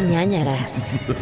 ñañaras.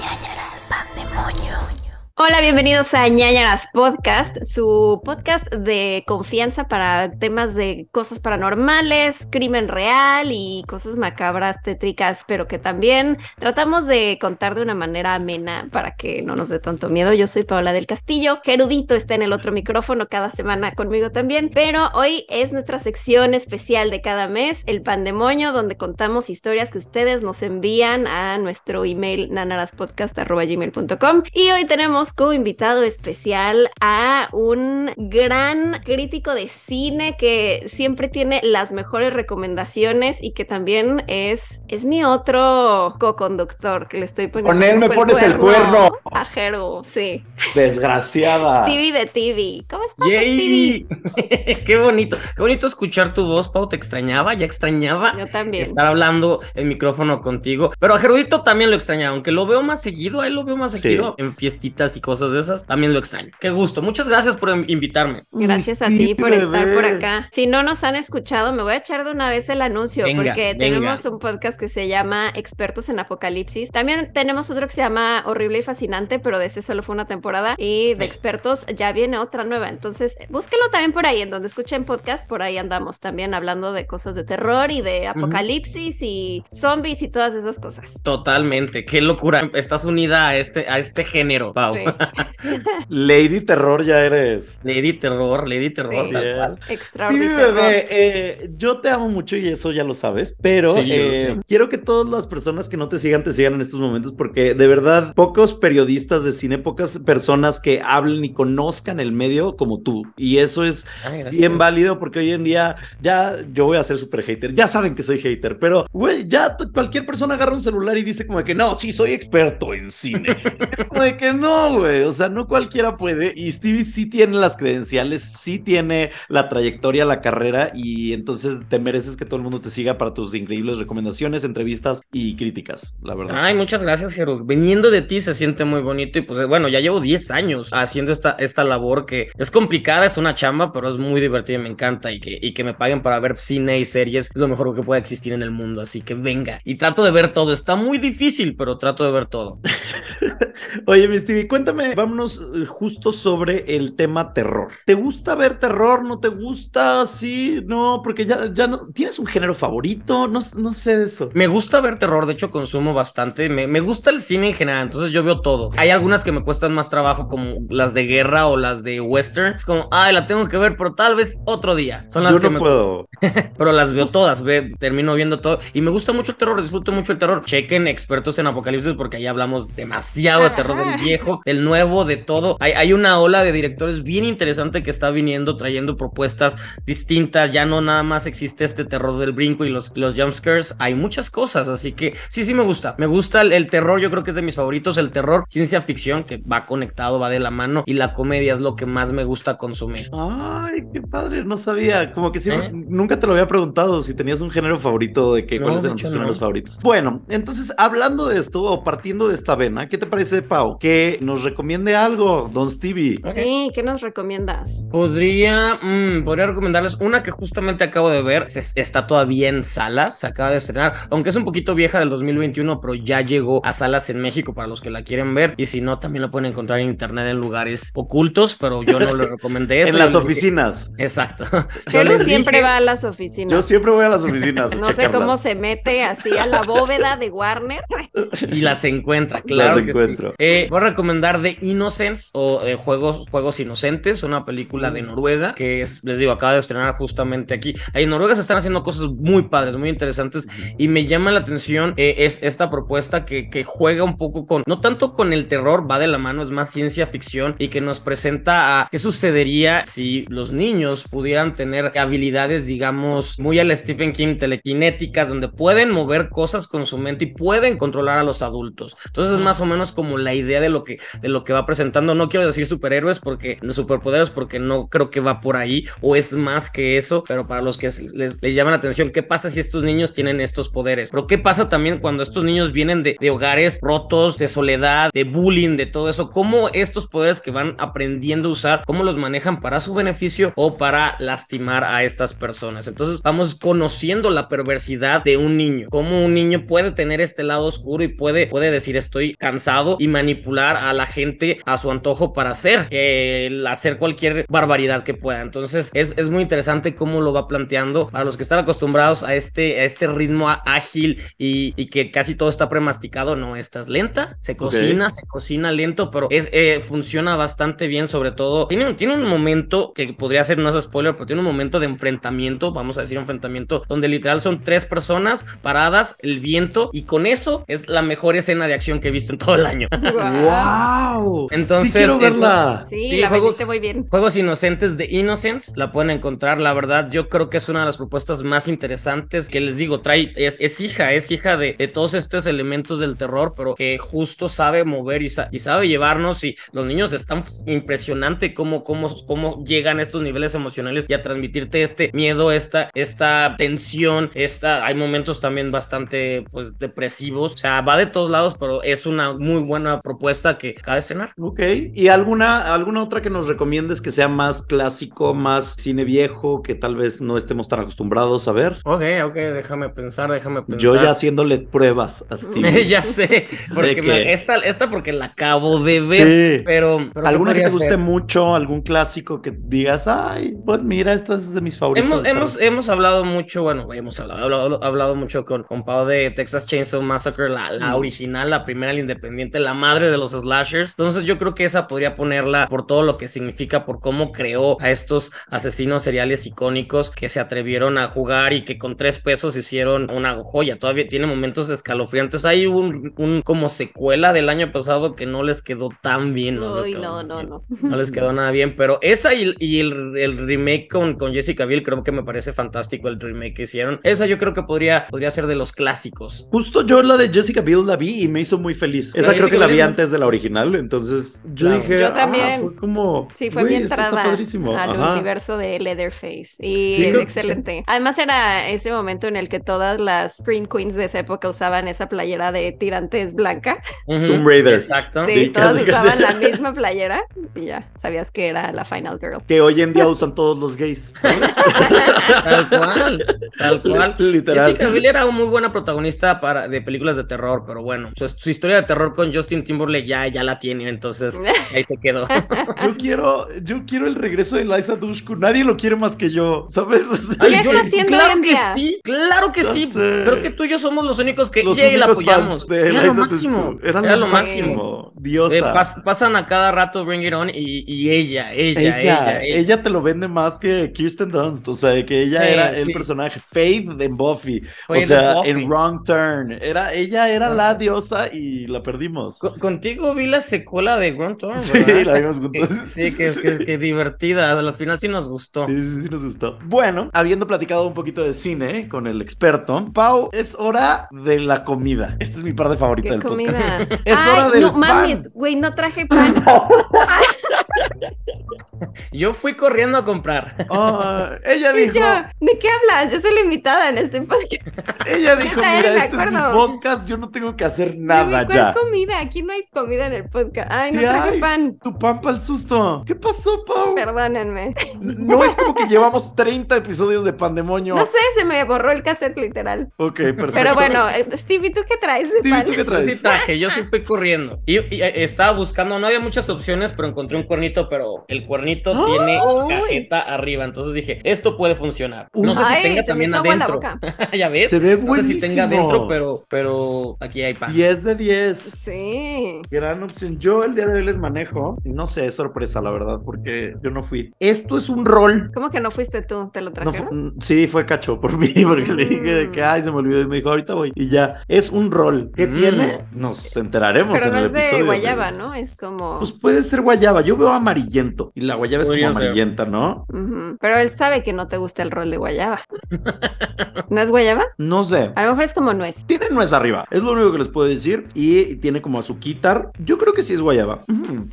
ñañaras. Pandemonio. Hola, bienvenidos a ñañaras Podcast, su podcast de confianza para temas de cosas paranormales, crimen real y cosas macabras, tétricas, pero que también tratamos de contar de una manera amena para que no nos dé tanto miedo. Yo soy Paola del Castillo, Gerudito está en el otro micrófono cada semana conmigo también, pero hoy es nuestra sección especial de cada mes, el pandemonio, donde contamos historias que ustedes nos envían a nuestro email nanaraspodcast.gmail.com y hoy tenemos como invitado especial a un gran crítico de cine que siempre tiene las mejores recomendaciones y que también es, es mi otro co-conductor que le estoy poniendo. Con él me pones el cuerno. A Jero, sí. Desgraciada. Stevie de TV. ¿Cómo estás, ¡Yay! qué bonito, qué bonito escuchar tu voz, Pau. Te extrañaba, ya extrañaba? Yo también. estar hablando en micrófono contigo. Pero a Gerudito también lo extrañaba, aunque lo veo más seguido, a él lo veo más Sí. seguido en fiestitas y cosas de esas. También lo extraño. Qué gusto. Muchas gracias por in- invitarme. Gracias a ti por estar por acá. Si no nos han escuchado, me voy a echar de una vez el anuncio Venga, porque venga. tenemos un podcast que se llama Expertos en Apocalipsis. También tenemos otro que se llama Horrible y Fascinante, pero de ese solo fue una temporada. Y de Sí. expertos ya viene otra nueva. Entonces, búsquelo también por ahí, en donde escuchen podcast. Por ahí andamos también hablando de cosas de terror y de apocalipsis y zombies y todas esas cosas. Totalmente. Qué locura. Estás unida a este, a este género, Pau. Sí. Lady Terror ya eres. Lady Terror, Lady Terror, Sí. tal Yes. Extraordinario. bebé, eh, yo te amo mucho y eso ya lo sabes, pero Sí, eh, quiero que todas las personas que no te sigan te sigan en estos momentos porque de verdad pocos periodistas de cine, pocas personas que hablen y conozcan el medio como tú y eso es Ay, bien válido porque hoy en día ya yo voy a ser super hater, ya saben que soy hater, pero güey, ya cualquier persona agarra un celular y dice como que no, sí soy experto en cine. es como de que no, güey, o sea, no cualquiera puede y Stevie sí tiene las credenciales, sí tiene la trayectoria, la carrera y entonces te mereces que todo el mundo te siga para tus increíbles recomendaciones, entrevistas y críticas, la verdad. Ay, muchas gracias, Jeru. Viniendo de ti se siente muy bonito y pues bueno, ya llevo 10 años haciendo esta, esta labor que es complicada, es una chamba, pero es muy divertida y me encanta y que, y que me paguen para ver cine y series es lo mejor que pueda existir en el mundo, así que venga. Y trato de ver todo, está muy difícil, pero trato de ver todo. Oye, mi Stevie, cuéntame, vámonos eh, justo sobre el tema terror. ¿Te gusta ver terror? ¿No te gusta? Sí, no, porque ya, ya no. ¿Tienes un género favorito? No, no sé de eso. Me gusta ver terror, de hecho consumo bastante, me, me gusta el cine en general, entonces yo veo todo. Hay algunas que me cuestan más trabajo como las de guerra o las de western, es como, ay, la tengo que ver, pero tal vez otro día. Son las Yo que no me puedo. pero las veo todas, ve, termino viendo todo. Y me gusta mucho el terror, disfruto mucho el terror. Chequen expertos en apocalipsis porque ahí hablamos demasiado de terror del viejo, del nuevo, de todo. Hay, hay una ola de directores bien interesante que está viniendo, trayendo propuestas distintas. Ya no nada más existe este terror del brinco y los, los jumpscares. Hay muchas cosas, así que sí, sí me gusta. Me gusta el, el terror, yo creo que es de mis favoritos. El terror, ciencia ficción, que va conectado, va de la mano. Y la comedia es lo que más me gusta consumir. Ay, qué padre, no sabía. Como que siempre, ¿Eh? nunca te lo había preguntado si tenías un género favorito, de que No, cuáles eran tus géneros no. favoritos. Bueno, entonces, hablando de esto, o partiendo de esta vena, ¿qué te parece, Pau? Que nos recomiende algo, Don Stevie. Sí, ¿qué nos recomiendas? Podría, mm, podría recomendarles una que justamente acabo de ver. Es- está todavía en salas, se acaba de estrenar, aunque es un poquito vieja del 2021, pero ya llegó a salas en México para los que la quieren ver. Y si no, también la pueden encontrar en internet en lugares ocultos, pero yo no le recomendé eso. en las Yo dije- oficinas. Exacto. Les siempre dije- va a las oficinas. Yo siempre voy a las oficinas. a No sé cómo se mete así a la bóveda de Warner. Y las encuentra, claro Las que encuentro. sí. Eh, voy a recomendar The Innocents o eh, Juegos, Juegos Inocentes, una película de Noruega que es, les digo, acaba de estrenar justamente aquí. Ahí en Noruega se están haciendo cosas muy padres, muy interesantes y me llama la atención eh, es esta propuesta que, que juega un poco con, no tanto con el terror, va de la mano, es más ciencia ficción y que nos presenta a qué sucedería si los niños pudieran tener habilidades, digamos, muy al Stephen King, telequinéticas, donde pueden mover cosas con su mente y pueden controlar a los adultos. Entonces es más o menos como la idea de lo que, de lo que va presentando. No quiero decir superhéroes porque, no superpoderes porque no creo que va por ahí o es más que eso, pero para los que les, les llama la atención, ¿qué pasa si estos niños tienen estos poderes? Pero ¿qué pasa también cuando estos niños vienen de, de hogares rotos, de soledad, de bullying, de todo eso? ¿Cómo estos poderes que van aprendiendo a usar, cómo los manejan para su beneficio o para lastimar a estas personas? Entonces vamos conociendo la perversidad de un niño, cómo un niño puede tener este lado oscuro y puede, puede decir estoy cansado y manipular a la gente a su antojo para hacer, hacer cualquier barbaridad que pueda. Entonces es, es muy interesante cómo lo va planteando para los que están acostumbrados a este, a este ritmo ágil y, y que casi todo está premasticado. No, estás lenta, se cocina, se cocina lento, pero es, eh, funciona bastante bien, sobre todo. Tiene, tiene un momento que podría ser, no es spoiler, pero tiene un momento de enfrentamiento, vamos a decir enfrentamiento, donde literal son tres personas paradas, el viento, y con eso es la mejor escena de acción que he visto en todo el año. ¡Wow! Entonces, sí, quiero verla. Sí, la juegos, muy bien. Juegos Inocentes de Innocence, la pueden encontrar, la verdad, yo creo que es una de las propuestas más interesantes que les digo, trae, es, es hija, es hija de, de, todos estos elementos del terror, pero que justo sabe mover y, sa y sabe llevarnos y los niños están impresionante cómo, cómo, cómo llegan a estos niveles emocionales y a transmitirte este miedo, esta, esta tensión, esta, hay momentos también bastante pues depresivos, o sea, va de todos lados, pero es una muy buena propuesta que cabe cenar. Ok, ¿y alguna, alguna otra que nos recomiendes que sea más clásico, más cine viejo, que tal vez no estemos tan acostumbrados a ver? Ok, ok, déjame pensar, déjame pensar. Yo ya haciéndole pruebas a Steve. ya sé, porque me, esta, esta porque la acabo de ver, sí. pero, pero ¿Alguna que te guste ser? mucho, algún clásico que digas, ay, pues mira, esta es de mis favoritos? Hemos, hemos, hemos hablado mucho, bueno, hemos hablado, hablado, hablado mucho con, con Pau de Texas Chainsaw Massacre, la, la mm. original, la primera, la independiente, la madre de los slashers. Entonces yo creo que esa podría ponerla por todo lo que significa, por cómo creó a estos asesinos seriales icónicos que se atrevieron a jugar y que con tres pesos hicieron una joya. Todavía tiene momentos escalofriantes. Hay un, un como secuela del año pasado que no les quedó tan bien. No, Uy, no, no, bien. no. No les quedó nada bien, pero esa y, y el, el, remake con, con Jessica Biel creo que me parece fantástico el remake que hicieron. Esa yo creo que podría, podría ser de los clásicos. Justo yo la de Jessica Biel la vi y me hizo muy feliz. Esa creo que la vi antes de la original, entonces yo claro. dije, yo también. Ah, fue como, sí, fue mi entrada al Ajá. universo de Leatherface y sí, es excelente. Sí. Además era ese momento en el que todas las Scream Queens de esa época usaban esa playera de tirantes blanca. Uh -huh. Tomb Raider. Exacto. Sí, sí todas casi, usaban casi. la misma playera y ya sabías que era la Final Girl. Que hoy en día usan todos los gays. tal cual, tal cual. Literal. Jessica Biel era una muy buena protagonista para, de películas de terror, pero bueno, su, su, historia de terror con Justin Timberlake ya, ya la tiene, entonces ahí se quedó. yo quiero, yo quiero el regreso de Liza Dushku. Nadie lo quiere más que yo, ¿sabes? O sea, ¿Qué está haciendo claro hoy que día? sí, claro que No sí. sé. Creo que tú y yo somos los únicos que Los ya la únicos apoyamos. fans de Era lo máximo. Era, Era lo lo máximo. Diosa. Eh, pas- pasan a cada rato Bring It On y, y ella, ella, ella, ella, ella, ella. te lo vende más que Kirsten Dunst, o sea, que ella Sí, era el personaje Faith en Buffy, Faith o sea, en Wrong Turn, era ella era la diosa y la perdimos. Co- contigo vi la secuela de Tour, Sí, la vimos juntos. Que- Sí, que, que, divertida. Al final sí nos gustó. Sí, sí, sí, nos gustó. Bueno, habiendo platicado un poquito de cine con el experto, Pau, es hora de la comida. Esta es mi parte favorita ¿Qué del podcast. comida? Es Ay, hora del no pan. mames, güey, no traje pan. Yo fui corriendo a comprar. Ah, ella dijo, yo, ¿de qué hablas? Yo soy la invitada en este podcast. ella dijo, mira, este es mi acuerdo. podcast, yo no tengo que hacer nada ¿Cuál ya. comida? Aquí no hay comida en el podcast. Ay, no Sí traje hay. pan. Tu pan para el susto. ¿Qué pasó, Pau? Perdónenme. No es como que llevamos 30 episodios de Pandemonio. No sé, se me borró el cassette literal. Ok, perfecto. Pero bueno, eh, Stevie, ¿tú qué traes Stevie? ¿tú qué Yo traes? sí traje, yo sí fui corriendo. Y, y, eh, estaba buscando, no había muchas opciones, pero encontré un cuernito, pero el cuernito ¡Ah! tiene Uy. cajeta arriba. Entonces dije, esto puede funcionar. No sé si Ay, tenga también adentro. boca. ya ves. Se ve No sé si tenga adentro, pero, pero aquí hay pan. 10 de 10. Sí. Gran opción. Yo el día de hoy les manejo. y No sé, es sorpresa, la verdad, porque yo no fui. Esto es un rol. ¿Cómo que no fuiste tú? ¿Te lo No trajeron? mm, sí, fue cacho por mí, porque le dije de que, Mm. ay, se me olvidó. Y me dijo, ahorita voy. Y ya, es un rol. ¿Qué Mm. tiene? Nos enteraremos Pero en no el es episodio. de guayaba. ¿no? Es como... Pues puede ser guayaba. Yo veo amarillento y la guayaba es Podría como ser. amarillenta, ¿no? Pero él sabe que no te gusta el rol de guayaba. ¿No es guayaba? No sé. A lo mejor es como nuez. Tiene nuez arriba, es lo único que les puedo decir. Y tiene como azuquitar. Yo creo que sí es guayaba.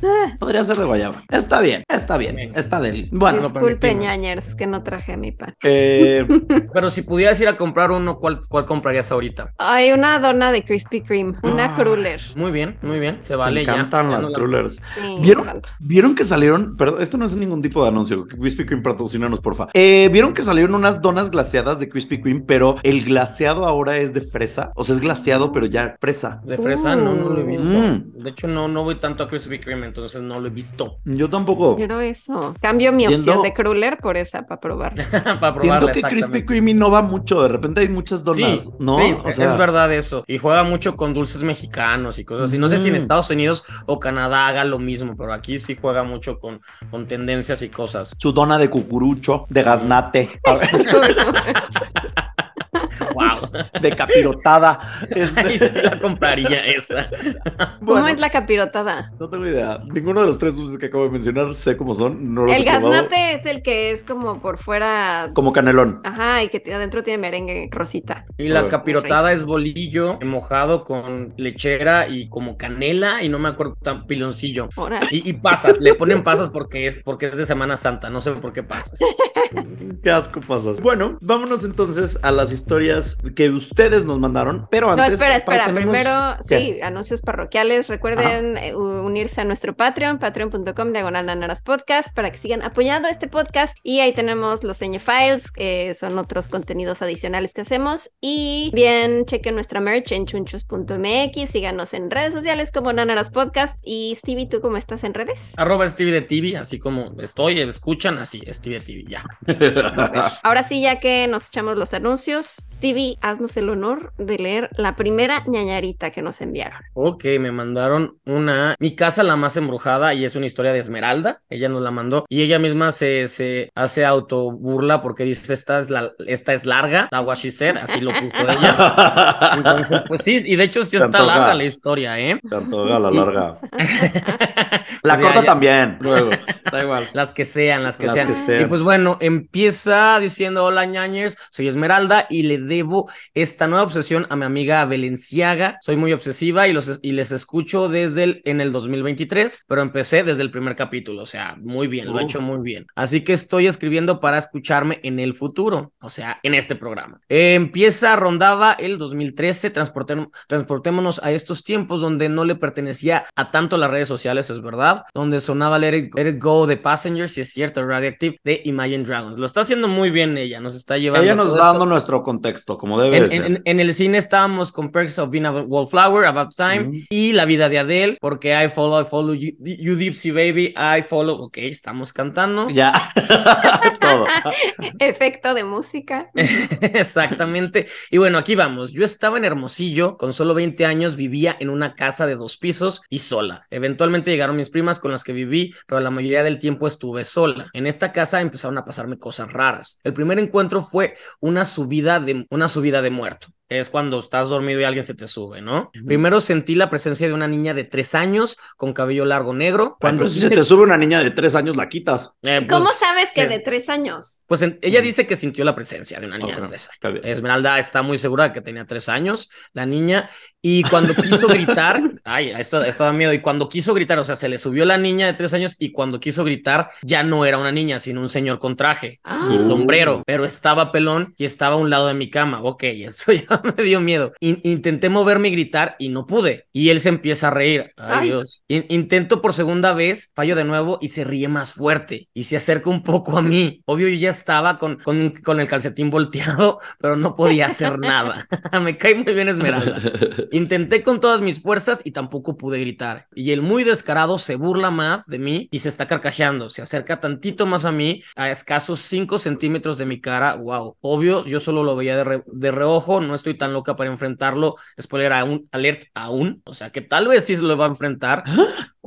Ah, Podría ser de guayaba. Está bien, está bien, Bien. está del. Bueno, disculpe, permitimos. ñañers, que no traje mi pan. eh, Pero si pudieras ir a comprar uno, ¿cuál, cuál comprarías ahorita? Hay una dona de Krispy Kreme, una Ah. cruller. Muy bien, muy bien. Se me vale ya. encantan Ya las no la-. Sí, me ¿Vieron? encanta. ¿Vieron que salieron? Perdón, esto no es ningún tipo de anuncio. Krispy Kreme patrocínanos, porfa. Eh, ¿Vieron que salieron unas donas glaseadas de Krispy Kreme, pero el glaseado ahora es de fresa? O sea, es glaseado, pero ya fresa. De fresa, no, no lo he visto. Mm. De hecho, no, no voy tanto a Krispy Kreme, entonces no lo he visto. Yo tampoco. Quiero eso. Cambio mi opción de cruller por esa para probar. Para probarla, Siento que Krispy. Kreme innova mucho. De repente hay muchas donas, Sí, ¿no? sí, O sea, es verdad eso. Y juega mucho con dulces mexicanos y cosas así. No sé si en Mm. Estados Unidos o Canadá haga lo mismo, pero aquí sí juega mucho con, con tendencias y cosas. Su dona de cucurucho, de gaznate, ¡Wow! de capirotada. Este, Ahí sí la compraría esa. ¿Cómo bueno, es la capirotada? No tengo idea. Ninguno de los tres dulces que acabo de mencionar sé cómo son. No los El he probado. gaznate es el que es como por fuera. Como canelón. Ajá, y que adentro tiene merengue rosita. Y la capirotada es bolillo mojado con lechera y como canela y no me acuerdo tan piloncillo. Y pasas, le ponen pasas porque es porque es de Semana Santa, no sé por qué pasas. Qué asco pasas. Bueno, vámonos entonces a las historias que ustedes nos mandaron. Pero No, antes. espera, espera. tenemos- Primero, ¿Qué? sí, anuncios parroquiales. Recuerden eh, unirse a nuestro Patreon, patreon.com diagonal Nanaras podcast, para que sigan apoyando este podcast. Y ahí tenemos los Señe Files, que son otros contenidos adicionales que hacemos. Y bien, chequen nuestra merch en chunchos.mx. Síganos en redes sociales como Nanaras Podcast. Y Stevie, ¿tú cómo estás en redes? Arroba Stevie de TV, así como estoy, escuchan, así, Stevie de TV, ya. Ahora sí, ya que nos echamos los anuncios, Stevie, haznos el honor de leer la primera ñañarita que nos enviaron. Ok, me mandaron una, mi casa la más embrujada y es una historia de Esmeralda, ella nos la mandó y ella misma se, se hace autoburla porque dice, esta es, la, esta es larga, la said", así lo puso ella. Entonces, pues sí, y de hecho sí está larga la historia, ¿eh? Tanto la larga. La Pues ya, corta ya- también. Luego. Da igual. Las que sean, las que Las sean. que sean. Y pues bueno, empieza diciendo, hola ñañers, soy Esmeralda y le debo esta nueva obsesión a mi amiga Valenciaga. Soy muy obsesiva y, los, y les escucho desde el, en el 2023, pero empecé desde el primer capítulo, o sea, muy bien, lo he hecho muy bien. Así que estoy escribiendo para escucharme en el futuro, o sea, en este programa. Eh, empieza, rondaba el 2013, transportem- transportémonos a estos tiempos donde no le pertenecía a tanto las redes sociales, es verdad, donde sonaba Let It, Let It Go de Passengers, si es cierto, Radioactive de Imagine Dragons. Lo está haciendo muy bien ella, nos está llevando. Ella nos está esto. dando nuestro contexto, como debe En, de ser. en- en el cine estábamos con Perks of Being a Wallflower, About Time Mm. y La vida de Adele, porque I follow, I follow you, you Dipsy Baby, I follow. Ok, estamos cantando. Ya. Todo. Efecto de música. Exactamente. Y bueno, aquí vamos. Yo estaba en Hermosillo, con solo 20 años, vivía en una casa de dos pisos y sola. Eventualmente llegaron mis primas con las que viví, pero la mayoría del tiempo estuve sola. En esta casa empezaron a pasarme cosas raras. El primer encuentro fue una subida de, una subida de muerto. Es cuando estás dormido y alguien se te sube, ¿no? Primero sentí la presencia de una niña de tres años con cabello largo negro. Cuando si se te sube una niña de tres años, la quitas. Eh, ¿Cómo pues, sabes que es- de tres años? Pues en- ella dice que sintió la presencia de una niña de tres años. Esmeralda está muy segura de que tenía tres años, la niña, y cuando quiso gritar, ay, esto, esto da miedo, y cuando quiso gritar, o sea, se le subió la niña de tres años y cuando quiso gritar ya no era una niña, sino un señor con traje Ah. y sombrero, pero estaba pelón y estaba a un lado de mi cama. Ok, esto ya me dio miedo. In- intenté moverme y gritar y no pude. Y él se empieza a reír. Ay. In- intento por segunda vez, fallo de nuevo y se ríe más fuerte y se acerca un poco a mí. Obvio, yo ya estaba con, con, con el calcetín volteado, pero no podía hacer nada. me cae muy bien Esmeralda. Intenté con todas mis fuerzas y tampoco pude gritar. Y el muy descarado se burla más de mí y se está carcajeando. Se acerca tantito más a mí, a escasos 5 centímetros de mi cara. Wow. Obvio, yo solo lo veía de, re- de reojo. No estoy tan loca para enfrentarlo. Spoiler aún, alert aún. O sea que tal vez sí se lo va a enfrentar.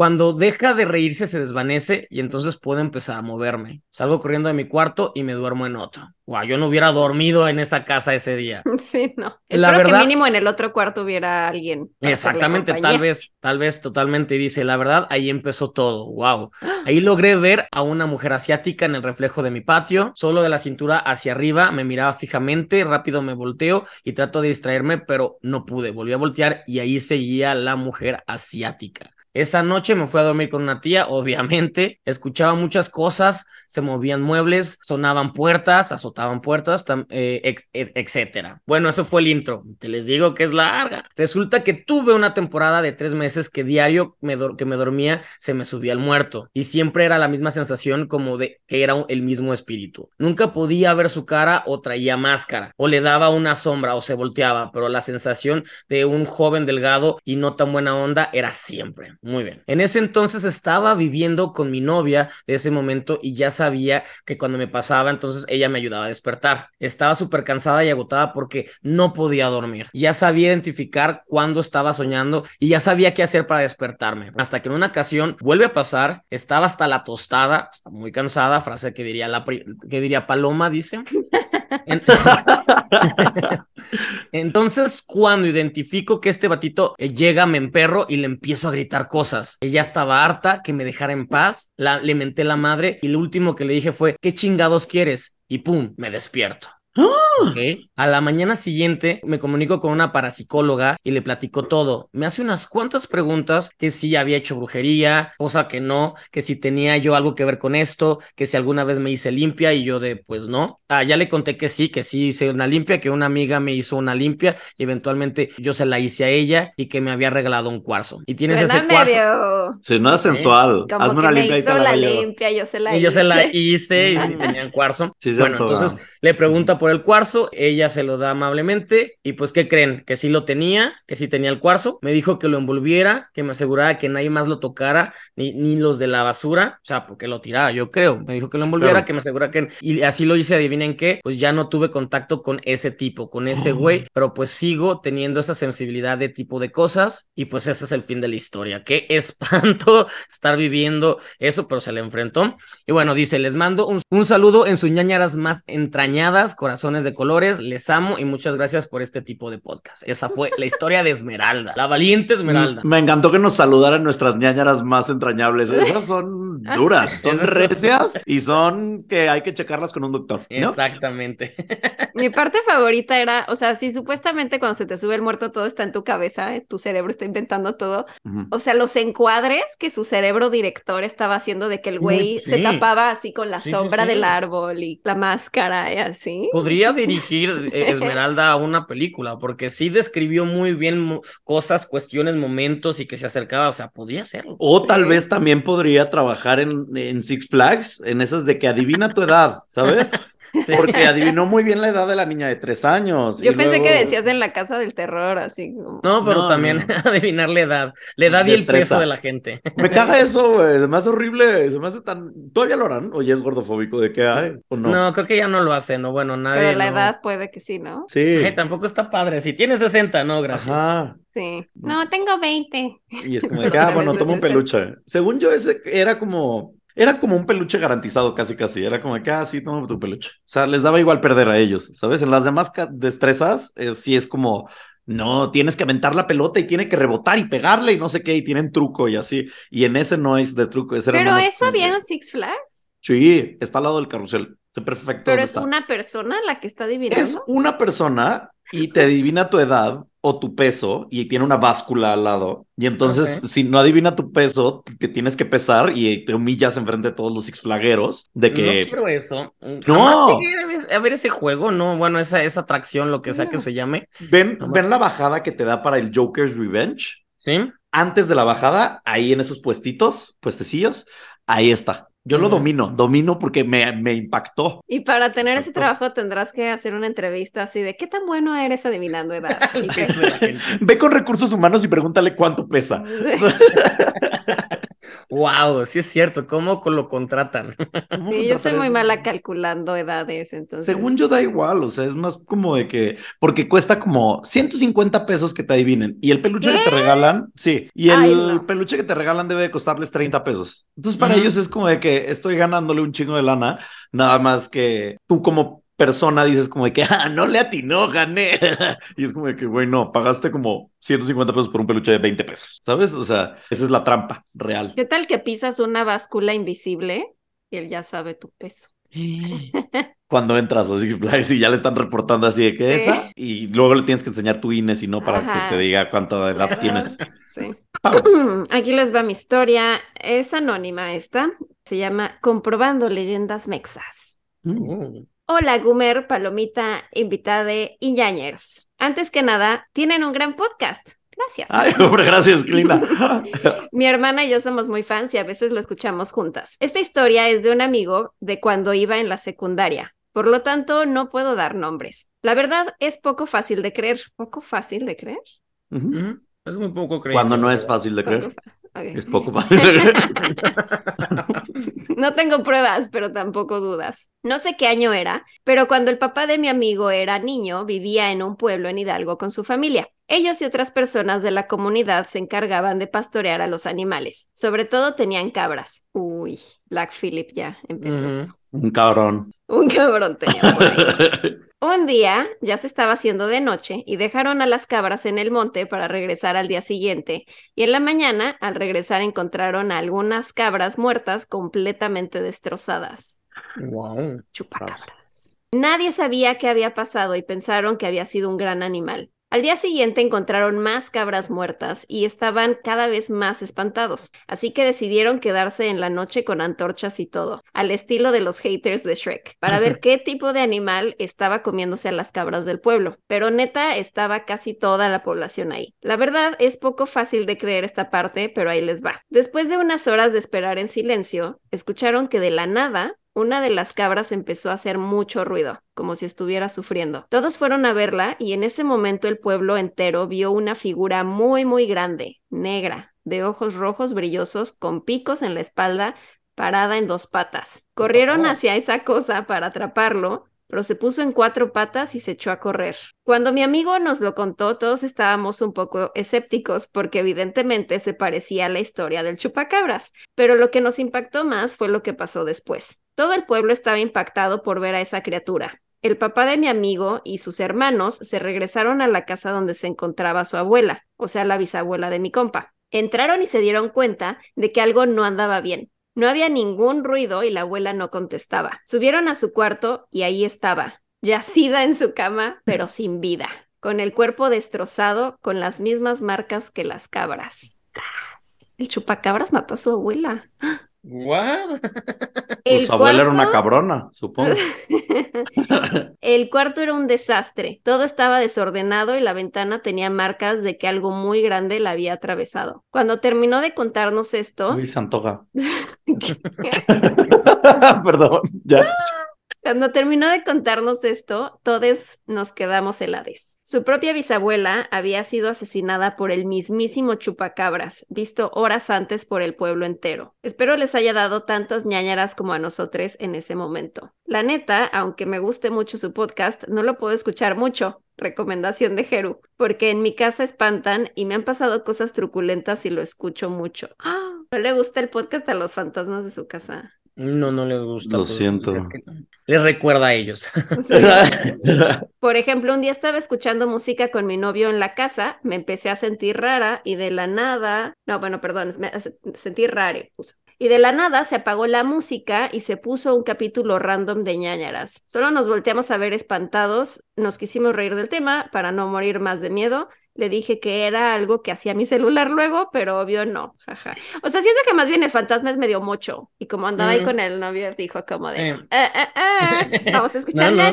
Cuando deja de reírse se desvanece y entonces puedo empezar a moverme. Salgo corriendo de mi cuarto y me duermo en otro. Wow, yo no hubiera dormido en esa casa ese día. Sí, no. La Espero verdad- que mínimo en el otro cuarto hubiera alguien. Exactamente, tal vez, tal vez totalmente. Dice, la verdad, ahí empezó todo. Wow. Ahí logré ver a una mujer asiática en el reflejo de mi patio. Solo de la cintura hacia arriba me miraba fijamente. Rápido me volteo y trato de distraerme, pero no pude. Volví a voltear y ahí seguía la mujer asiática. Esa noche me fui a dormir con una tía, obviamente. Escuchaba muchas cosas, se movían muebles, sonaban puertas, azotaban puertas, eh, et- etcétera. Bueno, eso fue el intro. Te les digo que es larga. Resulta que tuve una temporada de tres meses que diario me que me dormía se me subía el muerto y siempre era la misma sensación como de que era el mismo espíritu. Nunca podía ver su cara o traía máscara o le daba una sombra o se volteaba, pero la sensación de un joven delgado y no tan buena onda era siempre. Muy bien. En ese entonces estaba viviendo con mi novia de ese momento y ya sabía que cuando me pasaba, entonces ella me ayudaba a despertar. Estaba súper cansada y agotada porque no podía dormir. Ya sabía identificar cuándo estaba soñando y ya sabía qué hacer para despertarme. Hasta que en una ocasión vuelve a pasar, estaba hasta la tostada, muy cansada, frase que diría la que diría Paloma, dice. Entonces, cuando identifico que este batito eh, llega, me emperro y le empiezo a gritar cosas. Ella estaba harta, que me dejara en paz, la, le menté la madre y lo último que le dije fue, ¿qué chingados quieres? Y pum, me despierto. Ok. A la mañana siguiente me comunico con una parapsicóloga y le platico todo. Me hace unas cuantas preguntas que si había hecho brujería, cosa que no, que si tenía yo algo que ver con esto, que si alguna vez me hice limpia y yo de pues no. Ah, ya le conté que sí, que sí hice una limpia, que una amiga me hizo una limpia y eventualmente yo se la hice a ella y que me había regalado un cuarzo. Y tienes Suena ese cuarzo. medio Sí, no es sensual. como Hazme que una me limpia y te hizo la la voy a llevar. limpia, yo se la Y yo se la hice. y sí tenían cuarzo. Sí, se bueno, entonces le pregunta por el cuarzo, ella se lo da amablemente y pues ¿qué creen? Que sí lo tenía, que sí tenía el cuarzo. Me dijo que lo envolviera, que me asegurara que nadie más lo tocara, ni, ni los de la basura, o sea, porque lo tirara, yo creo. Me dijo que lo envolviera, Claro. que me asegurara que... Y así lo hice, adivinen qué, pues ya no tuve contacto con ese tipo, con ese Oh. güey, pero pues sigo teniendo esa sensibilidad de tipo de cosas y pues ese es el fin de la historia. Qué espanto estar viviendo eso, pero se le enfrentó. Y bueno, dice, les mando un, un saludo en sus ñañaras más entrañadas, corazones de colores, les amo y muchas gracias por este tipo de podcast. Esa fue la historia de Esmeralda, la valiente Esmeralda. Me encantó que nos saludaran nuestras ñañaras más entrañables. Esas son duras, son recias y son que hay que checarlas con un doctor. ¿no? Exactamente. Mi parte favorita era, o sea, si supuestamente cuando se te sube el muerto todo está en tu cabeza, eh, tu cerebro está inventando todo, o sea, los encuadres que su cerebro director estaba haciendo de que el güey se tapaba así con la sí, sombra sí. del árbol y la máscara y así. Podría dirigir eh, Esmeralda a una película, porque sí describió muy bien cosas, cuestiones, momentos y que se acercaba, o sea, podía hacerlo. O tal vez también podría trabajar en, en Six Flags, en esas de que adivina tu edad, ¿sabes? Sí. Porque adivinó muy bien la edad de la niña de tres años. Yo y pensé que decías en la casa del terror, así como... No, pero No, también no. adivinar la edad, la edad y el peso de la gente. Me caga eso, güey. Se me hace horrible. Se me hace tan. ¿Todavía lo harán? ¿O ya es gordofóbico de que hay? ¿O no? No, creo que ya no lo hace, no, bueno, nadie. Pero la no. edad puede que sí, ¿no? Sí. Ay, tampoco está padre. Si tienes 60, no, gracias. Ajá. Sí. No, tengo 20. Y es como de que, ah, bueno, toma un peluche. Según yo, ese era como. Era como un peluche garantizado, casi, casi. Era como que, ah, sí, toma tu peluche. O sea, les daba igual perder a ellos, ¿sabes? En las demás destrezas, eh, sí es como. No, tienes que aventar la pelota y tiene que rebotar y pegarle y no sé qué, y tienen truco y así. Y en ese no es de truco. Ese Pero eso había en Six Flags. Sí, está al lado del carrusel. Sé perfecto. Pero es está. una persona la que está Es adivinando. una persona y te adivina tu edad o tu peso y tiene una báscula al lado. Y entonces, si no adivina tu peso, te tienes que pesar y te humillas enfrente de todos los Six Flagueros de que No quiero eso. No. Jamás llegué a ver- ese juego, no, bueno, esa, esa atracción, lo que sea que No. se llame. ven, No, ven la bajada que te da para el Joker's Revenge. ¿Sí? Antes de la bajada, ahí en esos puestitos, puestecillos, ahí está. Yo lo domino, domino porque me, me impactó. Y para tener ese trabajo tendrás que hacer una entrevista así de qué tan bueno eres adivinando edad. Ve con recursos humanos y pregúntale cuánto pesa. Wow, sí es cierto, ¿cómo lo contratan? ¿Cómo Sí, yo soy muy mala calculando edades, entonces. Según yo da igual, o sea, es más como de que, porque cuesta como 150 pesos que te adivinen y el peluche que te regalan, sí, y el Ay, no. peluche que te regalan debe de costarles 30 pesos. Entonces para ellos es como de que estoy ganándole un chingo de lana, nada más que tú como persona dices como de que, ah, no le atinó, gané. y es como de que, güey, no, pagaste como 150 pesos por un peluche de 20 pesos, ¿sabes? O sea, esa es la trampa real. ¿Qué tal que pisas una báscula invisible y él ya sabe tu peso? Cuando entras a Six Flags y ya le están reportando así de que Sí. esa, y luego le tienes que enseñar tu INE, si no, para Ajá. que te diga cuánta edad Claro. tienes. Sí. Pau. Aquí les va mi historia. Es anónima esta. Se llama Comprobando leyendas mexas. Mm. Hola, Gumer, Palomita, invitada y Yañers. Antes que nada, tienen un gran podcast. Gracias. Ay, hombre, gracias, qué linda. Mi hermana y yo somos muy fans y a veces lo escuchamos juntas. Esta historia es de un amigo de cuando iba en la secundaria. Por lo tanto, no puedo dar nombres. La verdad es poco fácil de creer. ¿Poco fácil de creer? Es muy poco creíble. Cuando no es fácil de creer. Es poco fácil de creer. No tengo pruebas, pero tampoco dudas. No sé qué año era, pero cuando el papá de mi amigo era niño, vivía en un pueblo en Hidalgo con su familia. Ellos y otras personas de la comunidad se encargaban de pastorear a los animales. Sobre todo tenían cabras. Uy, Black Phillip ya empezó esto. Un cabrón. Un cabrón tenía por ahí. Un día ya se estaba haciendo de noche y dejaron a las cabras en el monte para regresar al día siguiente. Y en la mañana, al regresar, encontraron a algunas cabras muertas completamente destrozadas. Wow. Chupacabras. Nadie sabía qué había pasado y pensaron que había sido un gran animal. Al día siguiente encontraron más cabras muertas y estaban cada vez más espantados, así que decidieron quedarse en la noche con antorchas y todo, al estilo de los haters de Shrek, para ver qué tipo de animal estaba comiéndose a las cabras del pueblo. Pero neta, estaba casi toda la población ahí. La verdad es poco fácil de creer esta parte, pero ahí les va. Después de unas horas de esperar en silencio, escucharon que de la nada una de las cabras empezó a hacer mucho ruido, como si estuviera sufriendo. Todos fueron a verla y en ese momento el pueblo entero vio una figura muy, muy grande, negra, de ojos rojos brillosos, con picos en la espalda, parada en dos patas. Corrieron hacia esa cosa para atraparlo, pero se puso en cuatro patas y se echó a correr. Cuando mi amigo nos lo contó, todos estábamos un poco escépticos porque evidentemente se parecía a la historia del chupacabras, pero lo que nos impactó más fue lo que pasó después. Todo el pueblo estaba impactado por ver a esa criatura. El papá de mi amigo y sus hermanos se regresaron a la casa donde se encontraba su abuela, o sea, la bisabuela de mi compa. Entraron y se dieron cuenta de que algo no andaba bien. No había ningún ruido y la abuela no contestaba. Subieron a su cuarto y ahí estaba, yacida en su cama, pero sin vida, con el cuerpo destrozado, con las mismas marcas que las cabras. El chupacabras mató a su abuela. What? El Pues su abuela era una cuarto- cabrona, supongo. El cuarto era un desastre. Todo estaba desordenado y la ventana tenía marcas de que algo muy grande la había atravesado. Cuando terminó de contarnos esto, Uy, se antoja. Perdón, ya. Cuando terminó de contarnos esto, todos nos quedamos helades. Su propia bisabuela había sido asesinada por el mismísimo chupacabras, visto horas antes por el pueblo entero. Espero les haya dado tantas ñañaras como a nosotros en ese momento. La neta, aunque me guste mucho su podcast, no lo puedo escuchar mucho. Recomendación de Jeru, porque en mi casa espantan y me han pasado cosas truculentas y lo escucho mucho. No le gusta el podcast a los fantasmas de su casa. No, no les gusta. Lo pues, siento. Les recuerda a ellos. Sí. Por ejemplo, un día estaba escuchando música con mi novio en la casa, me empecé a sentir rara y de la nada, no, bueno, perdón, me sentí rare, puso. Y de la nada se apagó la música y se puso un capítulo random de ñañaras. Solo nos volteamos a ver espantados, nos quisimos reír del tema para no morir más de miedo. Le dije que era algo que hacía mi celular luego, pero obvio no, jaja. O sea, siento que más bien el fantasma es medio mocho. Y como andaba ahí con el novio, dijo como de, Sí. "Ah, ah, ah, vamos a escuchar No.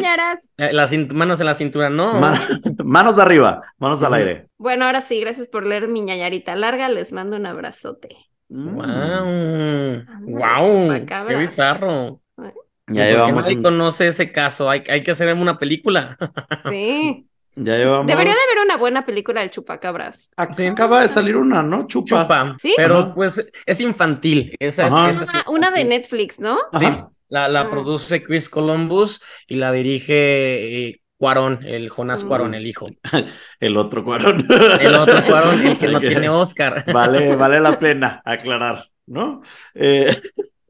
Eh, Las manos en la cintura, no. Ma- manos arriba, manos al aire. Bueno, ahora sí, gracias por leer mi ñañarita larga. Les mando un abrazote. Wow. Ándale, Wow. Qué bizarro. Ya llevamos nadie conoce ese caso. Hay, hay que hacer una película. Sí. Ya llevamos. Debería de haber una buena película del chupacabras. Sí. Acaba de salir una, ¿no? Chupa. Chupa. ¿Sí? Pero Ajá. pues es infantil. Esa es, Ajá. esa es Una, una de Netflix, ¿no? Sí, Ajá. la, la Ah. produce Chris Columbus y la dirige eh, Cuarón, el Jonás Mm. Cuarón, el hijo. El otro cuarón. El otro Cuarón, el que no tiene Oscar. Vale, vale la pena aclarar, ¿no? Eh,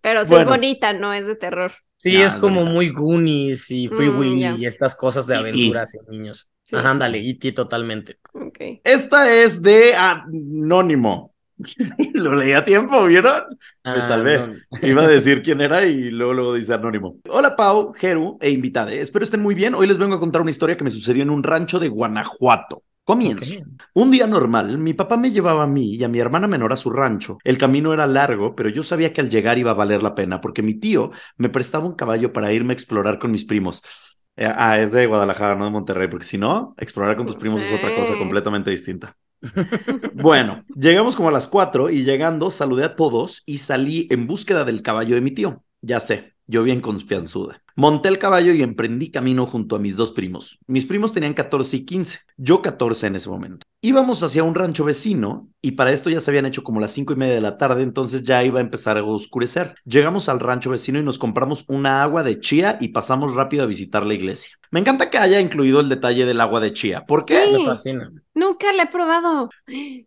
Pero sí Bueno. es bonita, no es de terror. Sí, es como muy Goonies y Free Mm, Willy y estas cosas de Y- aventuras y niños. Sí. Ajá, ándale, E.T. totalmente. Ok. esta es de Anónimo. Lo leí a tiempo, ¿vieron? Me salvé. no. Iba a decir quién era y luego, luego dice Anónimo. Hola Pau, Jeru e invitada. Espero estén muy bien. Hoy les vengo a contar una historia que me sucedió en un rancho de Guanajuato. Comienzo. Un día normal, mi papá me llevaba a mí y a mi hermana menor a su rancho. El camino era largo, pero yo sabía que al llegar iba a valer la pena porque mi tío me prestaba un caballo para irme a explorar con mis primos. Eh, ah, es de Guadalajara, no de Monterrey, porque si no, explorar con tus primos es otra cosa completamente distinta. Bueno, llegamos como a las 4 y llegando saludé a todos y salí en búsqueda del caballo de mi tío. Ya sé, yo bien confianzuda. Monté el caballo y emprendí camino junto a mis dos primos. Mis primos tenían 14 y 15, yo 14 en ese momento. Íbamos hacia un rancho vecino y para esto ya se habían hecho como las cinco y media de la tarde, entonces ya iba a empezar a oscurecer. Llegamos al rancho vecino y nos compramos una agua de chía y pasamos rápido a visitar la iglesia. Me encanta que haya incluido el detalle del agua de chía. ¿Por qué? Sí. Me fascina. Nunca la he probado.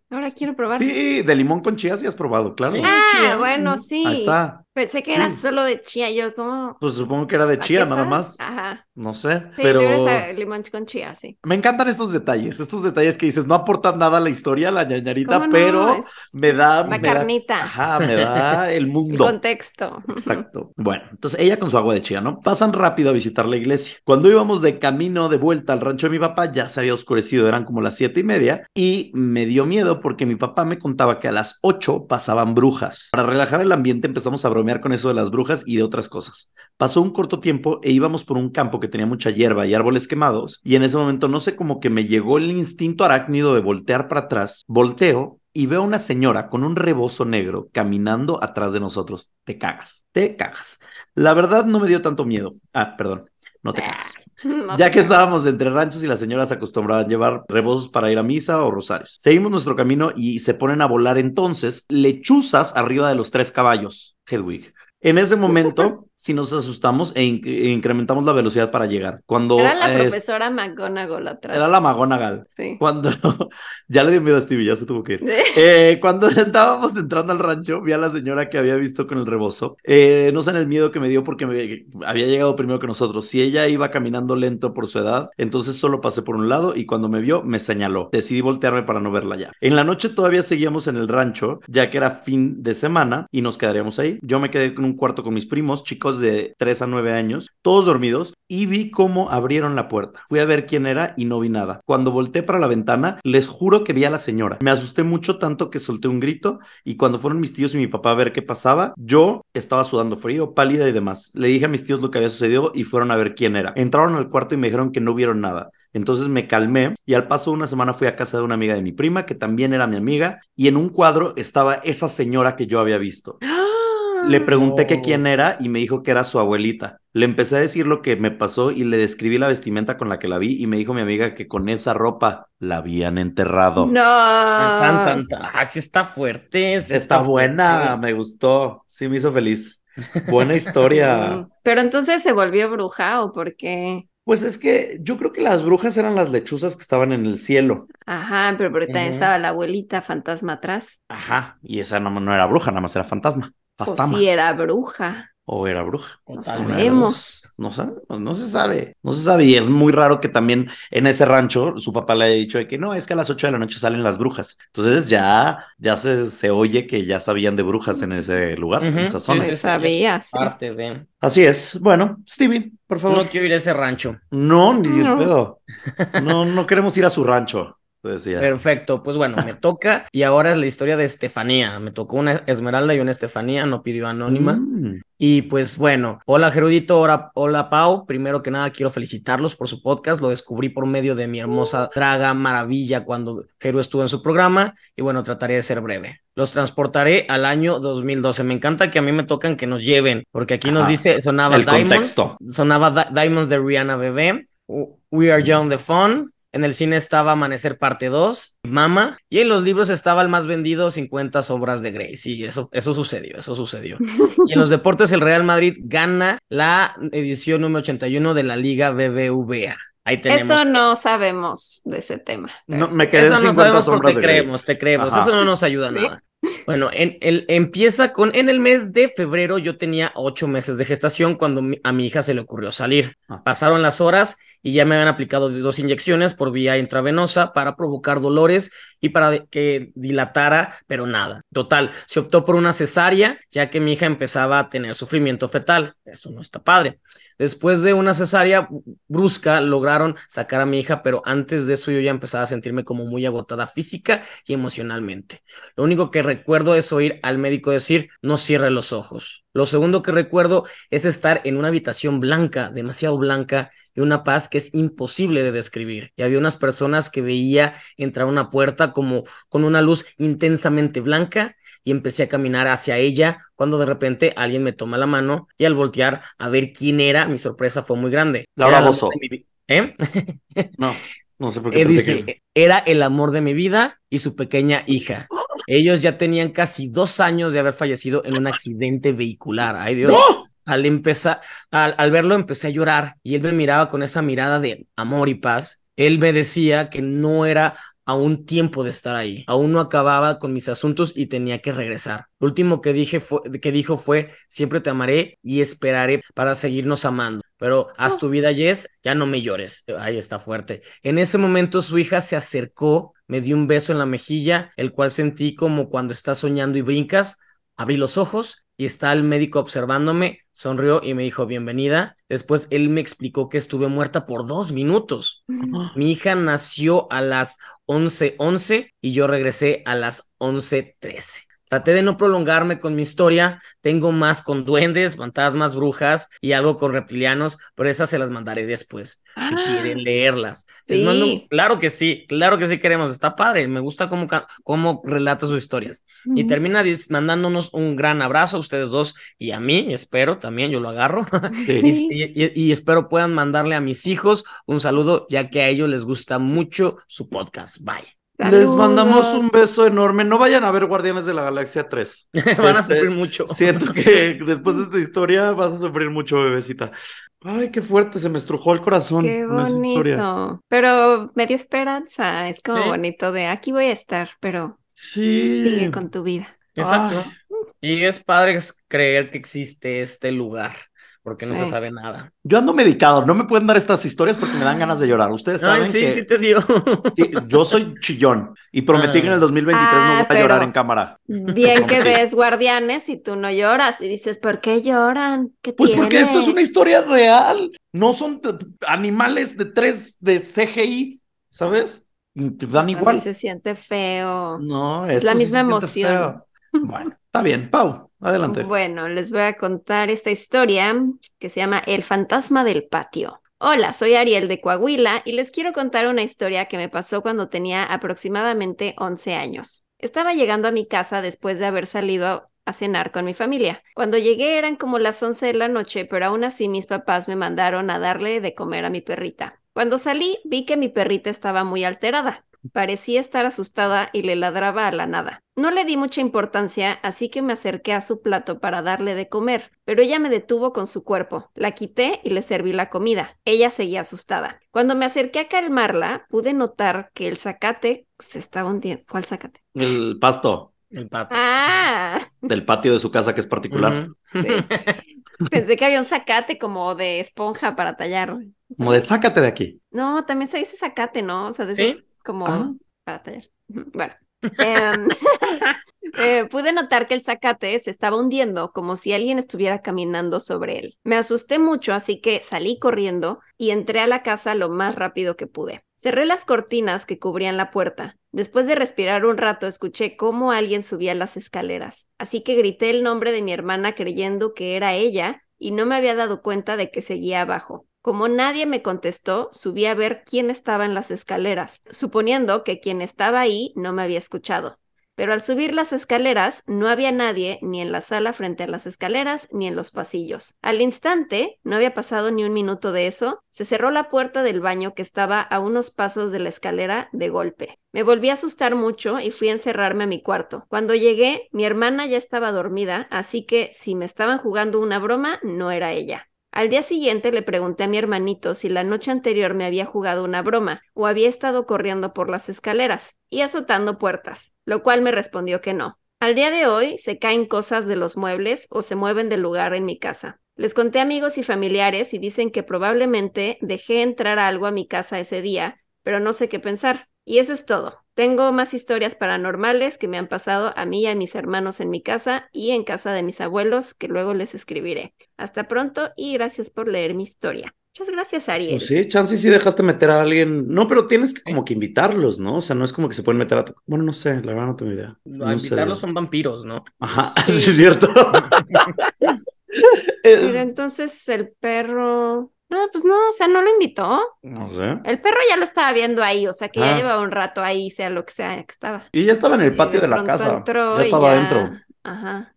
Ahora quiero probar. Sí, de limón con chía sí has probado, claro. Sí. Ah, chía. bueno, sí. Ahí está. Pensé que era Sí. solo de chía. Yo, como. Pues supongo que era de ¿a chía nada más. Ajá. No sé, Sí, pero a- limón con chía, sí. me encantan estos detalles, estos detalles que dices, no aportan nada a la historia, la ñañarita, pero Es me da, la me da- carnita. ajá, me da el El mundo. contexto. Exacto. Bueno, entonces ella con su agua de chía, ¿no? Pasan rápido a visitar la iglesia. Cuando íbamos de camino de vuelta al rancho de mi papá, ya se había oscurecido, eran como las siete y media, y me dio miedo porque mi papá me contaba que a las ocho pasaban brujas. Para relajar el ambiente empezamos a bromear con eso de las brujas y de otras cosas. Pasó un corto tiempo e íbamos por un campo que tenía mucha hierba y árboles quemados, y en ese momento no sé como que me llegó el instinto arácnido de voltear para atrás. Volteo y veo a una señora con un rebozo negro caminando atrás de nosotros. Te cagas, te cagas. La verdad no me dio tanto miedo. Ah, perdón, no te cagas. No Ya que estábamos entre ranchos y las señoras acostumbraban llevar rebozos para ir a misa o rosarios. Seguimos nuestro camino y se ponen a volar entonces lechuzas arriba de los tres caballos. Hedwig. En ese momento, sí nos asustamos e, inc- e incrementamos la velocidad para llegar. Cuando Era la eh, profesora McGonagall atrás. era la McGonagall. Sí. Cuando ya le dio miedo a Stevie, ya se tuvo que ir. Eh, cuando estábamos entrando al rancho, vi a la señora que había visto con el rebozo. Eh, no sé en el miedo que me dio porque me- había llegado primero que nosotros. Si ella iba caminando lento por su edad, entonces solo pasé por un lado y cuando me vio, me señaló. Decidí voltearme para no verla ya. En la noche todavía seguíamos en el rancho, ya que era fin de semana y nos quedaríamos ahí. Yo me quedé en un cuarto con mis primos, chicos de 3 a 9 años, todos dormidos, y vi cómo abrieron la puerta. Fui a ver quién era y no vi nada. Cuando volteé para la ventana, les juro que vi a la señora. Me asusté mucho tanto que solté un grito y cuando fueron mis tíos y mi papá a ver qué pasaba, yo estaba sudando frío, pálida y demás. Le dije a mis tíos lo que había sucedido y fueron a ver quién era. Entraron al cuarto y me dijeron que no vieron nada. Entonces me calmé y al paso de una semana fui a casa de una amiga de mi prima, que también era mi amiga, y en un cuadro estaba esa señora que yo había visto. Le pregunté que quién era y me dijo que era su abuelita. Le empecé a decir lo que me pasó y le describí la vestimenta con la que la vi y me dijo mi amiga que con esa ropa la habían enterrado. No. Tan, tan, tan. Ah, sí está fuerte. sí Está buena, fuerte. me gustó. Sí, me hizo feliz. Buena historia. Pero entonces se volvió bruja o por qué? Pues es que yo creo que las brujas eran las lechuzas que estaban en el cielo. Ajá, pero porque también estaba la abuelita fantasma atrás. Ajá, y esa no, no era bruja, nada más era fantasma. O si era bruja. O era bruja. No sabemos. No sabe, no se sabe, no se sabe. Y es muy raro que también en ese rancho su papá le haya dicho de que no, es que a las 8 de la noche salen las brujas. Entonces ya, ya se, se oye que ya sabían de brujas en ese lugar, en esa zona. sí, sí, sabía, sí. Parte de. Así es. Bueno, Stevie, por favor. No quiero ir a ese rancho. No, ni No. pedo. No, no queremos ir a su rancho, decía. Perfecto, pues bueno, me toca y ahora es la historia de Estefanía. Me tocó una Esmeralda y una Estefanía, no pidió anónima. Mm. Y pues bueno, hola Gerudito, hola, hola Pau. Primero que nada quiero felicitarlos por su podcast. Lo descubrí por medio de mi hermosa draga maravilla cuando Geru estuvo en su programa. Y bueno, trataré de ser breve. Los transportaré al año 2012. Me encanta que a mí me tocan que nos lleven, porque aquí nos Ajá. dice, sonaba El Diamond, contexto. sonaba Di- Diamonds de Rihanna Bebé, We Are Young the Fun, En el cine estaba Amanecer Parte 2, Mama, y en los libros estaba el más vendido 50 sombras de Grey. Sí, eso, eso sucedió, eso sucedió. Y en los deportes el Real Madrid gana la edición número 81 de la Liga BBVA. Ahí tenemos. Eso no sabemos de ese tema. No, me quedé Eso en no 50 sabemos sombras porque de creemos, te creemos. Ajá. Eso no nos ayuda Sí. nada. Bueno, en, el, empieza con, en el mes de febrero yo tenía ocho meses de gestación cuando mi- a mi hija se le ocurrió salir. Ah. Pasaron las horas y ya me habían aplicado dos inyecciones por vía intravenosa para provocar dolores y para de- que dilatara, pero nada. Total, se optó por una cesárea ya que mi hija empezaba a tener sufrimiento fetal. Eso no está padre. Después de una cesárea brusca, lograron sacar a mi hija, pero antes de eso yo ya empezaba a sentirme como muy agotada física y emocionalmente. Lo único que recuerdo es oír al médico decir, no cierre los ojos. Lo segundo que recuerdo es estar en una habitación blanca, demasiado blanca, y una paz que es imposible de describir. Y había unas personas que veía entrar una puerta como con una luz intensamente blanca y empecé a caminar hacia ella cuando de repente alguien me toma la mano y al voltear a ver quién era, mi sorpresa fue muy grande. Laura Era la mi vi- ¿Eh? No, no sé por qué Eh, dice, que- era el amor de mi vida y su pequeña hija. Ellos ya tenían casi dos años de haber fallecido en un accidente vehicular. Ay Dios. ¡No! Al empezar, al, al verlo empecé a llorar y él me miraba con esa mirada de amor y paz. Él me decía que no era aún tiempo de estar ahí. Aún no acababa con mis asuntos y tenía que regresar. Lo último que dije fue, que dijo fue, siempre te amaré y esperaré para seguirnos amando. Pero haz tu vida, Jess, ya no me llores. Ahí está fuerte. En ese momento su hija se acercó, me dio un beso en la mejilla, el cual sentí como cuando estás soñando y brincas. Abrí los ojos y está el médico observándome, sonrió y me dijo bienvenida. Después él me explicó que estuve muerta por dos minutos. Mi hija nació a las 11:11 y yo regresé a las 11:13. Traté de no prolongarme con mi historia. Tengo más con duendes, fantasmas, brujas y algo con reptilianos, pero esas se las mandaré después, si Ah. quieren leerlas. Les Sí. mando- claro que sí, claro que sí queremos. Está padre. Me gusta cómo, cómo relata sus historias. Y termina mandándonos un gran abrazo a ustedes dos y a mí, espero también, yo lo agarro. Sí. Y, y- y espero puedan mandarle a mis hijos un saludo, ya que a ellos les gusta mucho su podcast. Bye. Les mandamos un beso enorme. No vayan a ver Guardianes de la Galaxia 3. Van a Este, sufrir mucho. Siento que después de esta historia vas a sufrir mucho, bebecita. Ay, qué fuerte, se me estrujó el corazón Qué con esa historia. bonito. Pero me dio esperanza. Es como Sí. bonito de aquí voy a estar, pero Sí. sigue con tu vida. Exacto. Ay. Y es padre creer que existe este lugar, porque no se sabe nada. Yo ando medicado, no me pueden dar estas historias porque me dan ganas de llorar. Ustedes saben Ay, sí, que sí te dio. sí, yo soy chillón y prometí Ah. que en el 2023 no Ah, voy a llorar en cámara. Bien que ves guardianes y tú no lloras y dices, ¿por qué lloran? ¿Qué Pues porque esto es una historia real, no son animales de tres de CGI, ¿sabes? Y te dan A mí igual. se siente feo. No, Es la misma emoción. feo. Bueno, está bien, Pau, adelante. Bueno, les voy a contar esta historia que se llama El fantasma del patio. Hola, soy Ariel de Coahuila y les quiero contar una historia que me pasó cuando tenía aproximadamente 11 años. Estaba llegando a mi casa después de haber salido a, cenar con mi familia. Cuando llegué eran como las 11 de la noche, pero aún así mis papás me mandaron a darle de comer a mi perrita. Cuando salí vi que mi perrita estaba muy alterada. Parecía estar asustada y le ladraba a la nada. No le di mucha importancia, así que me acerqué a su plato para darle de comer, pero ella me detuvo con su cuerpo. La quité y le serví la comida. Ella seguía asustada. Cuando me acerqué a calmarla, pude notar que el zacate se estaba hundiendo. ¿Cuál zacate? El pasto El pato. Ah, del patio de su casa que es particular, Ujú. pensé que había un zacate como de esponja para tallar. como de sácate de aquí. No, también se dice zacate, ¿no? O sea, de ¿Sí? esos como Ah. para tallar. Bueno. Em, eh, pude notar que el zacate se estaba hundiendo como si alguien estuviera caminando sobre él. Me asusté mucho, así que salí corriendo y entré a la casa lo más rápido que pude. Cerré las cortinas que cubrían la puerta. Después de respirar un rato, escuché cómo alguien subía las escaleras, así que grité el nombre de mi hermana creyendo que era ella y no me había dado cuenta de que seguía abajo. Como nadie me contestó, subí a ver quién estaba en las escaleras, suponiendo que quien estaba ahí no me había escuchado. pero al subir las escaleras no había nadie ni en la sala frente a las escaleras ni en los pasillos. Al instante, no había pasado ni un minuto de eso, se cerró la puerta del baño que estaba a unos pasos de la escalera de golpe. Me volví a asustar mucho y fui a encerrarme a mi cuarto. Cuando llegué, mi hermana ya estaba dormida, así que si me estaban jugando una broma, no era ella. Al día siguiente le pregunté a mi hermanito si la noche anterior me había jugado una broma o había estado corriendo por las escaleras y azotando puertas, lo cual me respondió que no. Al día de hoy se caen cosas de los muebles o se mueven del lugar en mi casa. Les conté amigos y familiares y dicen que probablemente dejé entrar algo a mi casa ese día, pero no sé qué pensar. Y eso es todo. Tengo más historias paranormales que me han pasado a mí y a mis hermanos en mi casa y en casa de mis abuelos que luego les escribiré. Hasta pronto y gracias por leer mi historia. Muchas gracias, Ariel. Pues sí, chance sí dejaste meter a alguien. No, pero tienes que como que invitarlos, ¿no? O sea, no es como que se pueden meter a tu... Bueno, no sé, la verdad no tengo idea. No, invitarlos son vampiros, ¿no? Ajá, sí, es cierto. pero entonces el perro no, pues no, o sea, no lo invitó. No sé. El perro ya lo estaba viendo ahí, o sea, que ya Ah. llevaba un rato ahí, sea lo que sea que estaba. Y ya estaba en el Y patio de, la casa. entró ya estaba ya- adentro. Ajá.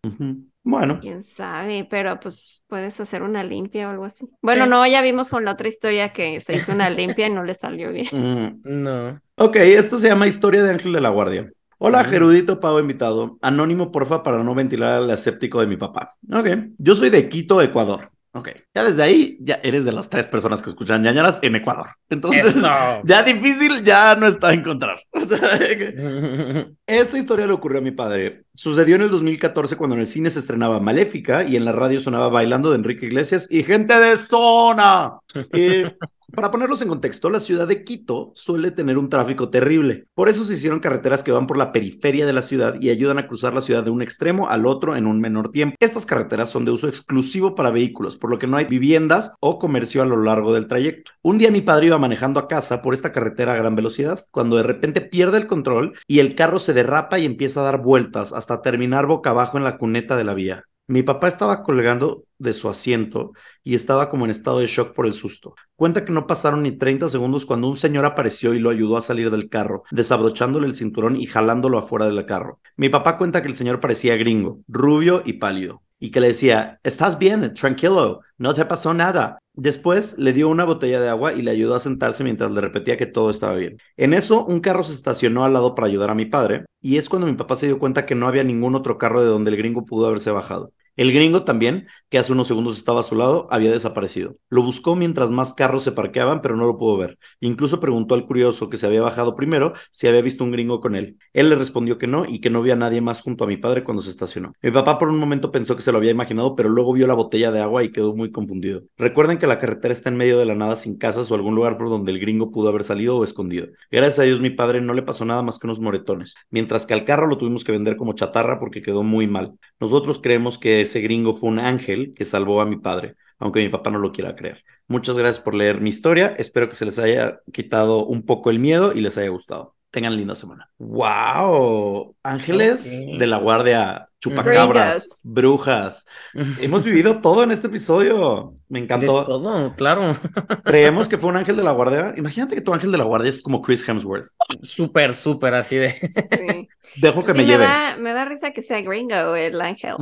Bueno, quién sabe, pero pues puedes hacer una limpia o algo así. Bueno, no, ya vimos con la otra historia que se hizo una limpia y no le salió bien. mm, No. ok, esto se llama Historia de Ángel de la Guardia. Hola, Mm. Gerudito Pavo invitado. Anónimo, porfa, para no ventilar al escéptico de mi papá. Ok, yo soy de Quito, Ecuador. Ok, ya desde ahí, ya eres de las tres personas que escuchan ñañaras en Ecuador. Entonces, Eso. ya difícil, ya no está a encontrar. O sea, Esta historia le ocurrió a mi padre. Sucedió en el 2014 cuando en el cine se estrenaba Maléfica y en la radio sonaba Bailando de Enrique Iglesias y Gente de Zona. Para ponerlos en contexto, la ciudad de Quito suele tener un tráfico terrible. Por eso se hicieron carreteras que van por la periferia de la ciudad y ayudan a cruzar la ciudad de un extremo al otro en un menor tiempo. Estas carreteras son de uso exclusivo para vehículos, por lo que no hay viviendas o comercio a lo largo del trayecto. Un día mi padre iba manejando a casa por esta carretera a gran velocidad, cuando de repente pierde el control y el carro se derrapa y empieza a dar vueltas hasta terminar boca abajo en la cuneta de la vía. Mi papá estaba colgando de su asiento y estaba como en estado de shock por el susto. Cuenta que no pasaron ni 30 segundos cuando un señor apareció y lo ayudó a salir del carro, desabrochándole el cinturón y jalándolo afuera del carro. Mi papá cuenta que el señor parecía gringo, rubio y pálido, y que le decía, estás bien, tranquilo, no te pasó nada. Después le dio una botella de agua y le ayudó a sentarse mientras le repetía que todo estaba bien. En eso, un carro se estacionó al lado para ayudar a mi padre, y es cuando mi papá se dio cuenta que no había ningún otro carro de donde el gringo pudo haberse bajado. El gringo también, que hace unos segundos estaba a su lado, había desaparecido. Lo buscó mientras más carros se parqueaban, pero no lo pudo ver. Incluso preguntó al curioso que se había bajado primero si había visto un gringo con él. Él le respondió que no y que no vio a nadie más junto a mi padre cuando se estacionó. Mi papá por un momento pensó que se lo había imaginado, pero luego vio la botella de agua y quedó muy confundido. Recuerden que la carretera está en medio de la nada sin casas o algún lugar por donde el gringo pudo haber salido o escondido. Gracias a Dios mi padre no le pasó nada más que unos moretones, mientras que al carro lo tuvimos que vender como chatarra porque quedó muy mal. Nosotros creemos que ese gringo fue un ángel que salvó a mi padre, aunque mi papá no lo quiera creer. Muchas gracias por leer mi historia. Espero que se les haya quitado un poco el miedo y les haya gustado. Tengan linda semana. ¡Wow! Ángeles de la guardia, chupacabras, brujas. Hemos vivido todo en este episodio. Me De encantó. todo, claro. Creemos que fue un ángel de la guardia. Imagínate que tu ángel de la guardia es como Chris Hemsworth. Súper, súper así de. Sí. Dejo que Sí, me me, lleve. da, me da risa que sea gringo el ángel.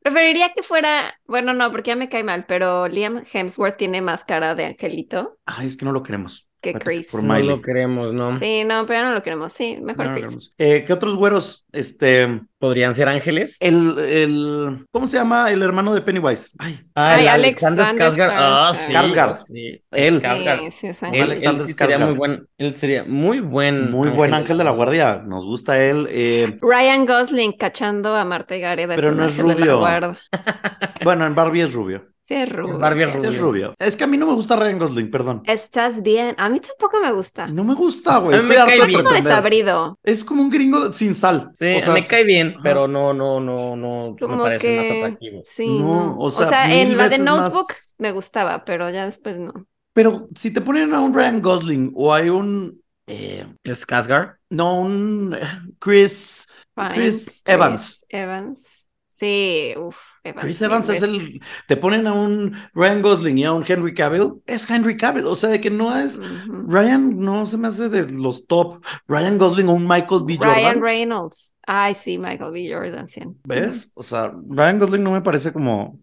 Preferiría que fuera, bueno, no, porque ya me cae mal, pero Liam Hemsworth tiene más cara de angelito Ay, es que no lo queremos. Chris. por No lo queremos, ¿no? Sí, no, pero no lo queremos. Sí, mejor no Chris. queremos. Eh, ¿Qué otros güeros? Este, ¿Podrían ser ángeles? el, el, ¿cómo se llama? El hermano de Pennywise. Ay, Ah, Ay, Alexander Alexander Skarsgård. Ah, sí. Skarsgård. Sí, Él. Skarsgård. Sí, sí, es Él- sí sería muy buen, él sería muy buen muy buen ángel de la guardia. Nos gusta él. Eh, Ryan Gosling cachando a Marta Gareda Pero no es de la rubio. guarda. bueno, en Barbie es rubio. Sí, es rubio. Barbie es rubio. Es rubio. Es que a mí no me gusta Ryan Gosling, perdón. Estás bien. A mí tampoco me gusta. No me gusta, güey. Me cae bien. Como desabrido. Es como un gringo sin sal. Sí, O sea, me cae bien, ajá. pero no, no, no, no, me parece que... más atractivo. Sí, No, no. o O sea, en la de veces más- Notebook me gustaba, pero ya después no. Pero si te ponen a un Ryan Gosling o hay un. eh, ¿Es Skarsgård? no, un eh, Chris. Fine. Chris Evans. Evans. Sí, uff. Chris Evans es el. Te ponen a un Ryan Gosling y a un Henry Cavill. Es Henry Cavill. O sea, de que no es. Ryan no se me hace de los top. Ryan Gosling o un Michael B. Jordan. Ryan Reynolds. Ay, sí, Michael B. Jordan. ¿Ves? O sea, Ryan Gosling no me parece como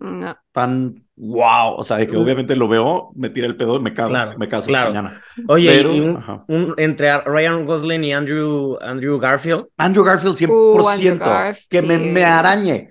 tan wow. O sea, de que obviamente lo veo, me tira el pedo y me cago. Claro, me caso mañana. Oye, un, entre Ryan Gosling y Andrew, Andrew Garfield. Andrew Garfield 100%. Uh, que me, me arañe.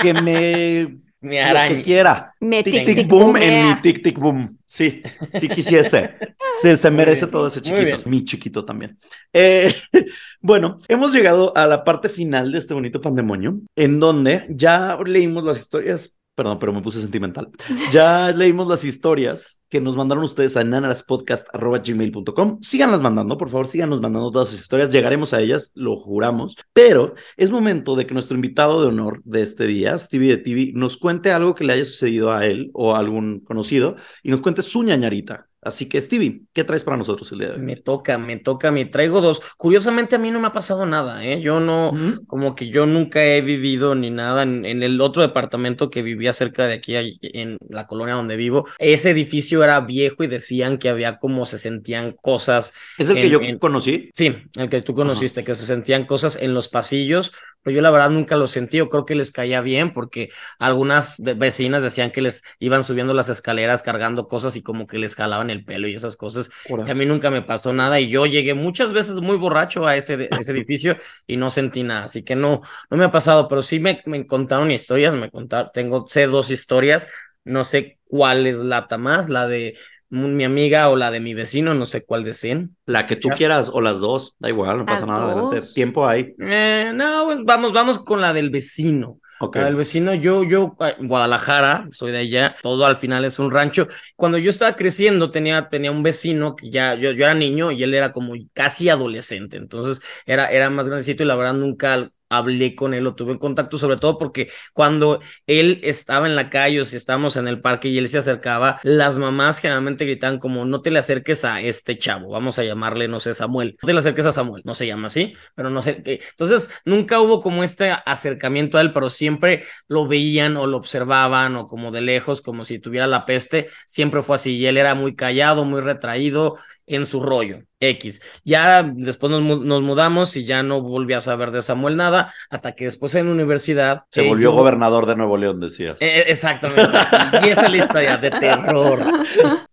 que me me arañe. Lo que quiera. Me tic tic, boom en mi tic tic boom. Sí, sí quisiese. Se, se merece todo ese chiquito. Mi chiquito también. Eh, bueno, hemos llegado a la parte final de este bonito pandemonio, en donde ya leímos las historias Perdón, pero me puse sentimental. Ya leímos las historias que nos mandaron ustedes a nanaraspodcast.gmail.com. Síganlas mandando, por favor, síganos mandando todas sus historias. Llegaremos a ellas, lo juramos. Pero es momento de que nuestro invitado de honor de este día, Stevie de TV, nos cuente algo que le haya sucedido a él o a algún conocido y nos cuente su ñañarita. Así que, Stevie, ¿qué traes para nosotros el día de hoy? Me toca, me toca, me traigo dos. Curiosamente, a mí no me ha pasado nada, ¿eh? Yo no, como que yo nunca he vivido ni nada en, el otro departamento que vivía cerca de aquí, en la colonia donde vivo. Ese edificio era viejo y decían que había como se sentían cosas. ¿Es el que yo conocí? Sí, el que tú conociste, que se sentían cosas en los pasillos pero yo la verdad nunca lo sentí, yo creo que les caía bien porque algunas vecinas decían que les iban subiendo las escaleras cargando cosas y como que les jalaban el pelo y esas cosas. Y a mí nunca me pasó nada y yo llegué muchas veces muy borracho a ese, ese edificio y no sentí nada, así que no, no me ha pasado, pero sí me, me contaron historias, me contaron, tengo, sé dos historias, no sé cuál es la más, la de mi amiga o la de mi vecino, no sé cuál deseen. La que tú quieras o las dos, da igual, no pasa nada, adelante. Tiempo hay. Eh, no, pues vamos, vamos con la del vecino. Okay. El vecino, yo, yo, Guadalajara, soy de allá, todo al final es un rancho. Cuando yo estaba creciendo, tenía, tenía un vecino que ya, yo, yo era niño y él era como casi adolescente, entonces era, era más grandecito y la verdad nunca hablé con él o tuve contacto, sobre todo porque cuando él estaba en la calle o si estábamos en el parque y él se acercaba, las mamás generalmente gritaban como no te le acerques a este chavo, vamos a llamarle, no sé, Samuel, no te le acerques a Samuel, no se llama así, pero no sé, entonces nunca hubo como este acercamiento a él, pero siempre lo veían o lo observaban o como de lejos, como si tuviera la peste, siempre fue así y él era muy callado, muy retraído en su rollo. X. Ya después nos, mudamos y ya no volví a saber de Samuel nada, hasta que después en universidad. Se volvió gobernador de Nuevo León, decías. Eh, exactamente. y esa es la historia de terror.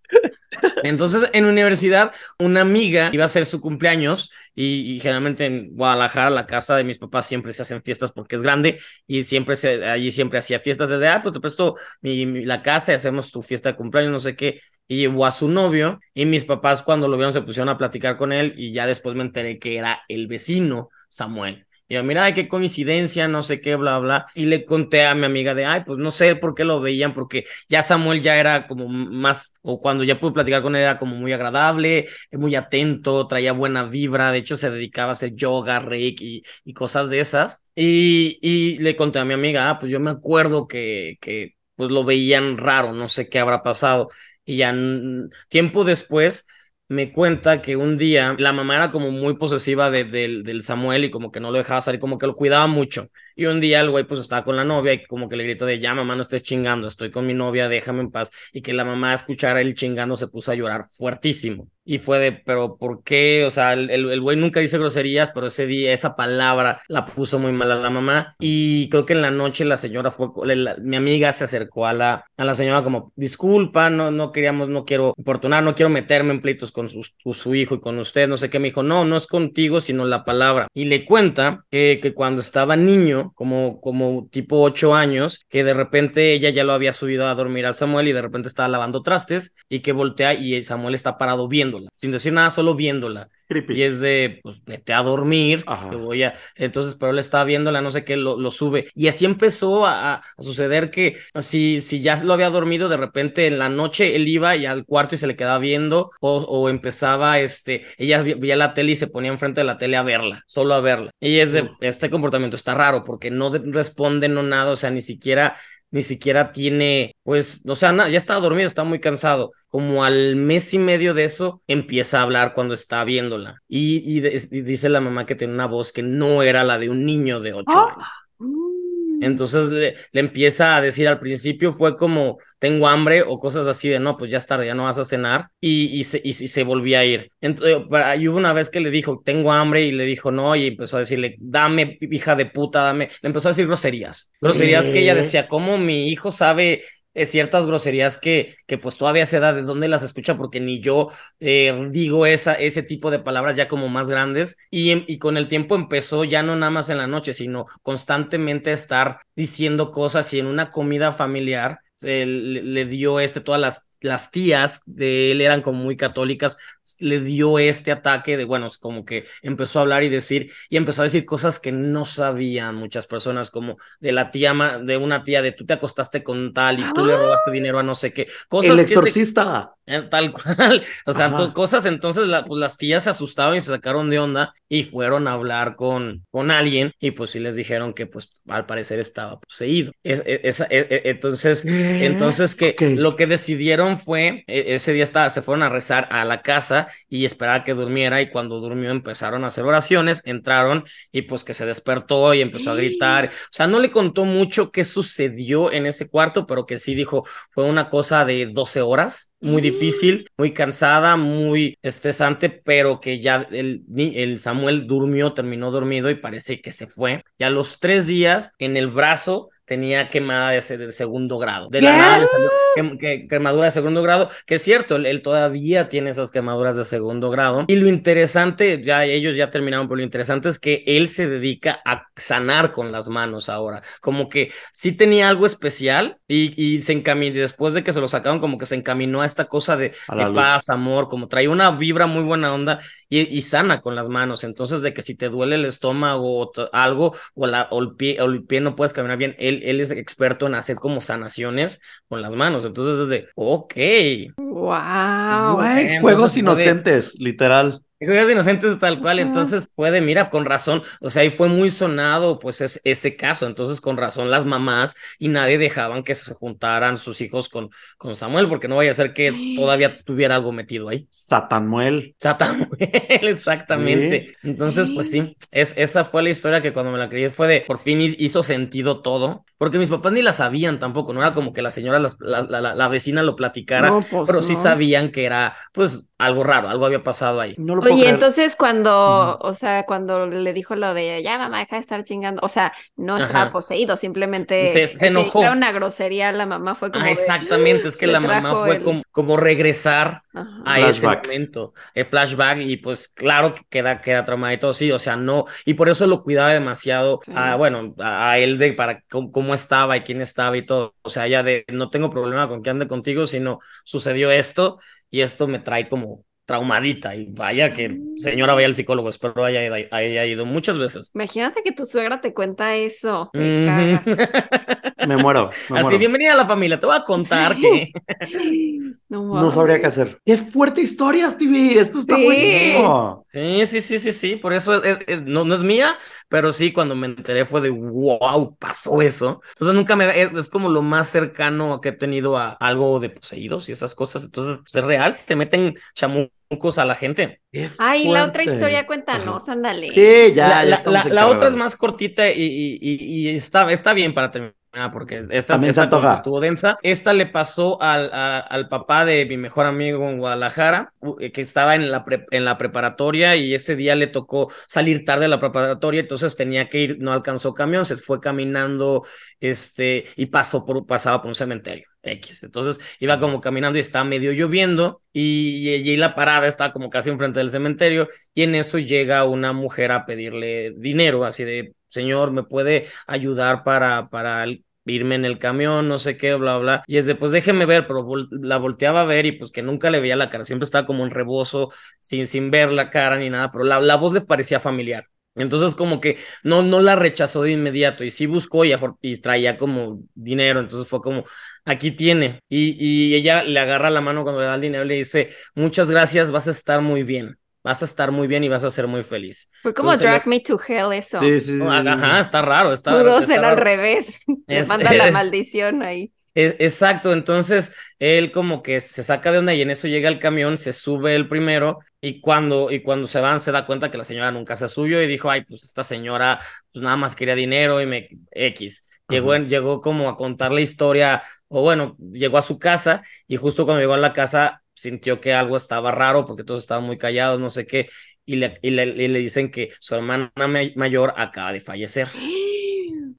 Entonces, en universidad, una amiga iba a hacer su cumpleaños y, generalmente en Guadalajara, la casa de mis papás, siempre se hacen fiestas porque es grande y siempre se, allí siempre hacía fiestas desde, ah, pues te presto mi, la casa y hacemos tu fiesta de cumpleaños, no sé qué. Y llevó a su novio y mis papás cuando lo vieron se pusieron a platicar con él y ya después me enteré que era el vecino Samuel. Y yo, mira, ay, qué coincidencia, no sé qué, bla, bla. Y le conté a mi amiga de, ay, pues no sé por qué lo veían, porque ya Samuel ya era como más, o cuando ya pude platicar con él era como muy agradable, muy atento, traía buena vibra, de hecho se dedicaba a hacer yoga, reiki y, cosas de esas. Y, y le conté a mi amiga, ah, pues yo me acuerdo que, que pues lo veían raro, no sé qué habrá pasado. Y ya tiempo después me cuenta que un día la mamá era como muy posesiva de, del Samuel y como que no lo dejaba salir, como que lo cuidaba mucho. Y un día el güey pues estaba con la novia y como que le gritó de ya mamá no estés chingando, estoy con mi novia, déjame en paz. Y que la mamá escuchara él chingando se puso a llorar fuertísimo. Y fue de, pero ¿por qué? O sea, el, el, güey nunca dice groserías, pero ese día esa palabra la puso muy mal a la mamá. Y creo que en la noche la señora fue, mi amiga se acercó a la, a la señora como, disculpa, no, no queríamos, no quiero importunar, no quiero meterme en pleitos con su, su, hijo y con usted, no sé qué. Me dijo, no, no es contigo, sino la palabra. Y le cuenta que, que cuando estaba niño, como, como tipo ocho años, que de repente ella ya lo había subido a dormir al Samuel y de repente estaba lavando trastes y que voltea y Samuel está parado viéndola, sin decir nada, solo viéndola. Y es de, pues vete a dormir, que voy a. Entonces, pero él estaba viéndola, no sé qué, lo, lo sube. Y así empezó a, suceder que si, si ya lo había dormido, de repente en la noche él iba y al cuarto y se le quedaba viendo, o, o empezaba, este, ella veía la tele y se ponía enfrente de la tele a verla, solo a verla. Y es de, este comportamiento está raro porque no responde, no nada, o sea, ni siquiera ni siquiera tiene, pues, o sea, ya estaba dormido, está muy cansado. Como al mes y medio de eso, empieza a hablar cuando está viéndola. Y, dice la mamá que tiene una voz que no era la de un niño de ocho ¡Ah! años. Entonces le, le, empieza a decir al principio fue como tengo hambre o cosas así de no, pues ya es tarde, ya no vas a cenar y, y, se, y, se volvía a ir. Entonces, y hubo una vez que le dijo tengo hambre y le dijo no y empezó a decirle dame hija de puta, dame. Le empezó a decir groserías, groserías que ella decía, ¿cómo mi hijo sabe ciertas groserías que, que pues todavía se da de dónde las escucha porque ni yo eh, digo esa, ese tipo de palabras ya como más grandes. Y, y con el tiempo empezó ya no nada más en la noche, sino constantemente estar diciendo cosas y en una comida familiar se le, le dio este todas las las tías de él eran como muy católicas, le dio este ataque de, bueno, es como que empezó a hablar y decir, y empezó a decir cosas que no sabían muchas personas, como de la tía, de una tía de tú te acostaste con tal y tú le robaste dinero a no sé qué. Cosas El exorcista. Eh, tal cual. O sea, cosas, entonces pues, las tías se asustaban y se sacaron de onda y fueron a hablar con, con alguien y pues sí les dijeron que pues al parecer estaba poseído. E, e, e, entonces, entonces que lo que decidieron fue, ese día estaba, se fueron a rezar a la casa y esperar a que durmiera y cuando durmió empezaron a hacer oraciones, entraron y pues que se despertó y empezó a gritar. O sea, no le contó mucho qué sucedió en ese cuarto, pero que sí dijo, fue una cosa de 12 horas muy difícil, muy cansada, muy estresante, pero que ya el, el Samuel durmió, terminó dormido y parece que se fue. Y a los tres días, en el brazo, tenía quemada de, de segundo grado. De la nada que, quemadura de segundo grado, que es cierto, él, todavía tiene esas quemaduras de segundo grado. Y lo interesante, ya ellos ya terminaron, pero lo interesante es que él se dedica a sanar con las manos ahora. Como que sí tenía algo especial y, y se encaminó, después de que se lo sacaron, como que se encaminó a esta cosa de, paz, amor, como trae una vibra muy buena onda y, y, sana con las manos. Entonces, de que si te duele el estómago o algo, o, la, o, el pie, o el pie no puedes caminar bien, él, él es experto en hacer como sanaciones con las manos. Entonces es de, ok. Wow. juegos inocentes, literal. Juegos inocentes tal cual, entonces puede, mira, con razón, o sea, ahí fue muy sonado, pues, es, ese caso, entonces con razón las mamás y nadie dejaban que se juntaran sus hijos con, con Samuel, porque no vaya a ser que todavía tuviera algo metido ahí. Satanuel. Satanuel, exactamente. Entonces, pues sí, es, esa fue la historia que cuando me la creí fue de, por fin hizo sentido todo, porque mis papás ni la sabían tampoco, no era como que la señora, la, la, la, vecina lo platicara, pues pero sí sabían que era, pues, algo raro, algo había pasado ahí. No Oye, entonces cuando, o sea, cuando le dijo lo de ya mamá, deja de estar chingando, o sea, no estaba poseído, simplemente se, enojó. Era una grosería, la mamá fue como. Ah, exactamente, es que la mamá fue como, como, regresar a ese momento, el flashback, y pues claro que queda, queda traumado y todo, sí, o sea, no, y por eso lo cuidaba demasiado, a, bueno, a, él de para cómo, estaba y quién estaba y todo, o sea, ya de no tengo problema con que ande contigo, sino sucedió esto y esto me trae como traumadita y vaya que mm. señora vaya al psicólogo, espero haya, haya, ido muchas veces. Imagínate que tu suegra te cuenta eso. Me, muero. Así, bienvenida a la familia, te voy a contar que... no, sabría qué hacer. Qué fuerte historia, Stevie, esto está buenísimo. Sí, sí, sí, sí, sí, por eso no, no es mía, pero sí, cuando me enteré fue de wow, pasó eso. Entonces nunca me es, es como lo más cercano que he tenido a algo de poseídos y esas cosas. Entonces pues, es real, si se meten chamucos a la gente. Ay, la otra historia, cuéntanos, ándale. Sí, ya. La, la, otra es más cortita y, y, y, y está, está bien para terminar Ah, porque esta, esta estuvo densa. Esta le pasó al, al papá de mi mejor amigo en Guadalajara, eh, que estaba en la, en la preparatoria y ese día le tocó salir tarde a la preparatoria, entonces tenía que ir, no alcanzó camión, se fue caminando este, y pasó por, pasaba por un cementerio. X. Entonces iba como caminando y estaba medio lloviendo y, y, la parada estaba como casi enfrente del cementerio y en eso llega una mujer a pedirle dinero, así de, señor, ¿me puede ayudar para, para irme en el camión, no sé qué, bla, bla. Y es de, pues déjeme ver, pero la volteaba a ver y pues que nunca le veía la cara, siempre estaba como en rebozo, sin, sin ver la cara ni nada, pero la, la voz le parecía familiar. Entonces como que no, no la rechazó de inmediato y sí buscó y, y traía como dinero, entonces fue como, aquí tiene. Y, y ella le agarra la mano cuando le da el dinero y le dice, muchas gracias, vas a estar muy bien vas a estar muy bien y vas a ser muy feliz. Fue como Drag Me to Hell eso. Ajá, está raro. Está, Pudo ser al revés. Le manda la maldición ahí. exacto, entonces él como que se saca de onda y en eso llega el camión, se sube el primero y cuando, y cuando se van se da cuenta que la señora nunca se subió y dijo, ay, pues esta señora pues nada más quería dinero y me X. Llegó, Ajá. llegó como a contar la historia, o bueno, llegó a su casa y justo cuando llegó a la casa sintió que algo estaba raro porque todos estaban muy callados, no sé qué, y le, y le, y le dicen que su hermana ma- mayor acaba de fallecer.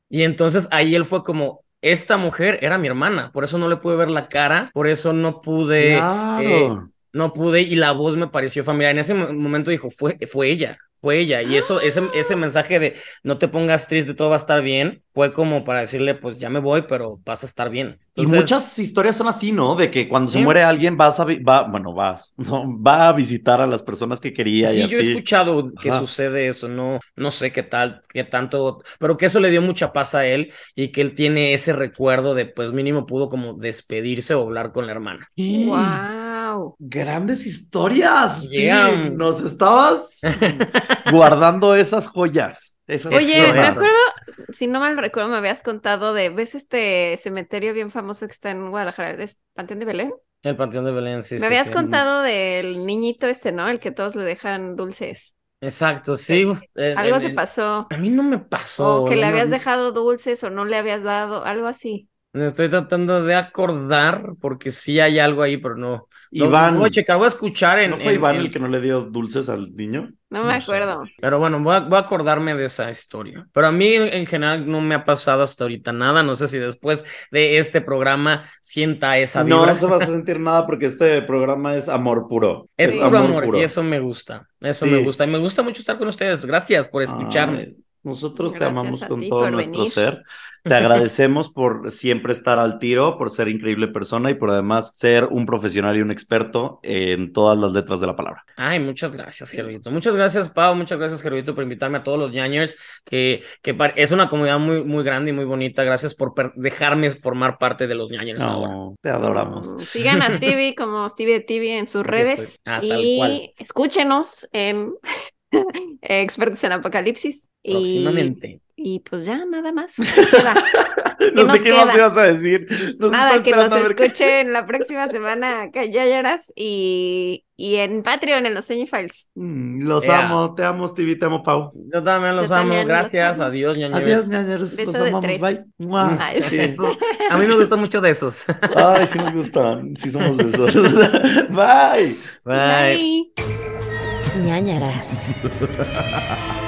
Y entonces ahí él fue como, esta mujer era mi hermana, por eso no le pude ver la cara, por eso no pude, eh, Claro. no pude y la voz me pareció familiar. En ese mo- momento dijo, fue, fue ella, fue ella. Y eso, ese, ese mensaje de no te pongas triste, todo va a estar bien, fue como para decirle, pues ya me voy, pero vas a estar bien. Y muchas historias son así, ¿no? De que cuando se muere alguien vas a, va, bueno, vas, no, va a visitar a las personas que quería y Sí, yo he escuchado que Ajá. sucede eso, no, no sé qué tal, qué tanto, pero que eso le dio mucha paz a él y que él tiene ese recuerdo de, pues mínimo pudo como despedirse o hablar con la hermana. Sí. Wow. Grandes historias. Yeah. Nos estabas guardando esas joyas. Esas Oye, me acuerdo, si no mal recuerdo, me habías contado de, ¿ves este cementerio bien famoso que está en Guadalajara? ¿Es Panteón de Belén? El Panteón de Belén, sí, me sí, habías sí. contado del niñito este, ¿no? El que todos le dejan dulces. Exacto, sí. eh, Algo eh, te pasó. A mí no me pasó. O que le no, habías no, dejado dulces o no le habías dado, algo así. Me estoy tratando de acordar porque sí hay algo ahí, pero no. Lo- Iván. Voy a checar, voy a escuchar en. ¿No fue en- Iván en- el que no le dio dulces al niño? No me No sé. acuerdo. Pero bueno, voy a, voy a acordarme de esa historia. Pero a mí en, en general no me ha pasado hasta ahorita nada. No sé si después de este programa sienta esa No, vibra. no te vas a sentir nada porque este programa es amor puro. Es puro amor puro. y eso me gusta. Eso Sí. me gusta. Y me gusta mucho estar con ustedes. Gracias por escucharme. Ay, nosotros te amamos con todo nuestro venir. ser. Te agradecemos por siempre estar al tiro, por ser increíble persona y por además ser un profesional y un experto en todas las letras de la palabra. Ay, muchas gracias, Gerudito. Muchas gracias, Pau. Muchas gracias, Gerudito, por invitarme a todos los ñañers, que, que es una comunidad muy, muy grande y muy bonita. Gracias por dejarme formar parte de los ñañers ahora. No, te adoramos. Mm, Sigan a Stevie como Stevie de TV en sus Así redes estoy. Ah, tal y cual. escúchenos en Expertos en Apocalipsis. Y, Próximamente. y pues ya, nada más. No sé qué más queda? ibas a decir. Nos Nada, que nos qué- escuchen la próxima semana acá en Yayaras y, y en Patreon, en los Files. Mm, Los Yeah. amo, te amo, Stevie, te amo, Pau. Yo también los Yo amo. también los Gracias. amo. Adiós, ñañeros. Adiós, ñañeros. Beso Los amamos. tres. Bye. Mua. Ay. Sí. A mí me gustan mucho de esos. Ay, sí nos gustan. Sí somos de esos. Bye. Bye. Bye. Ñañaras.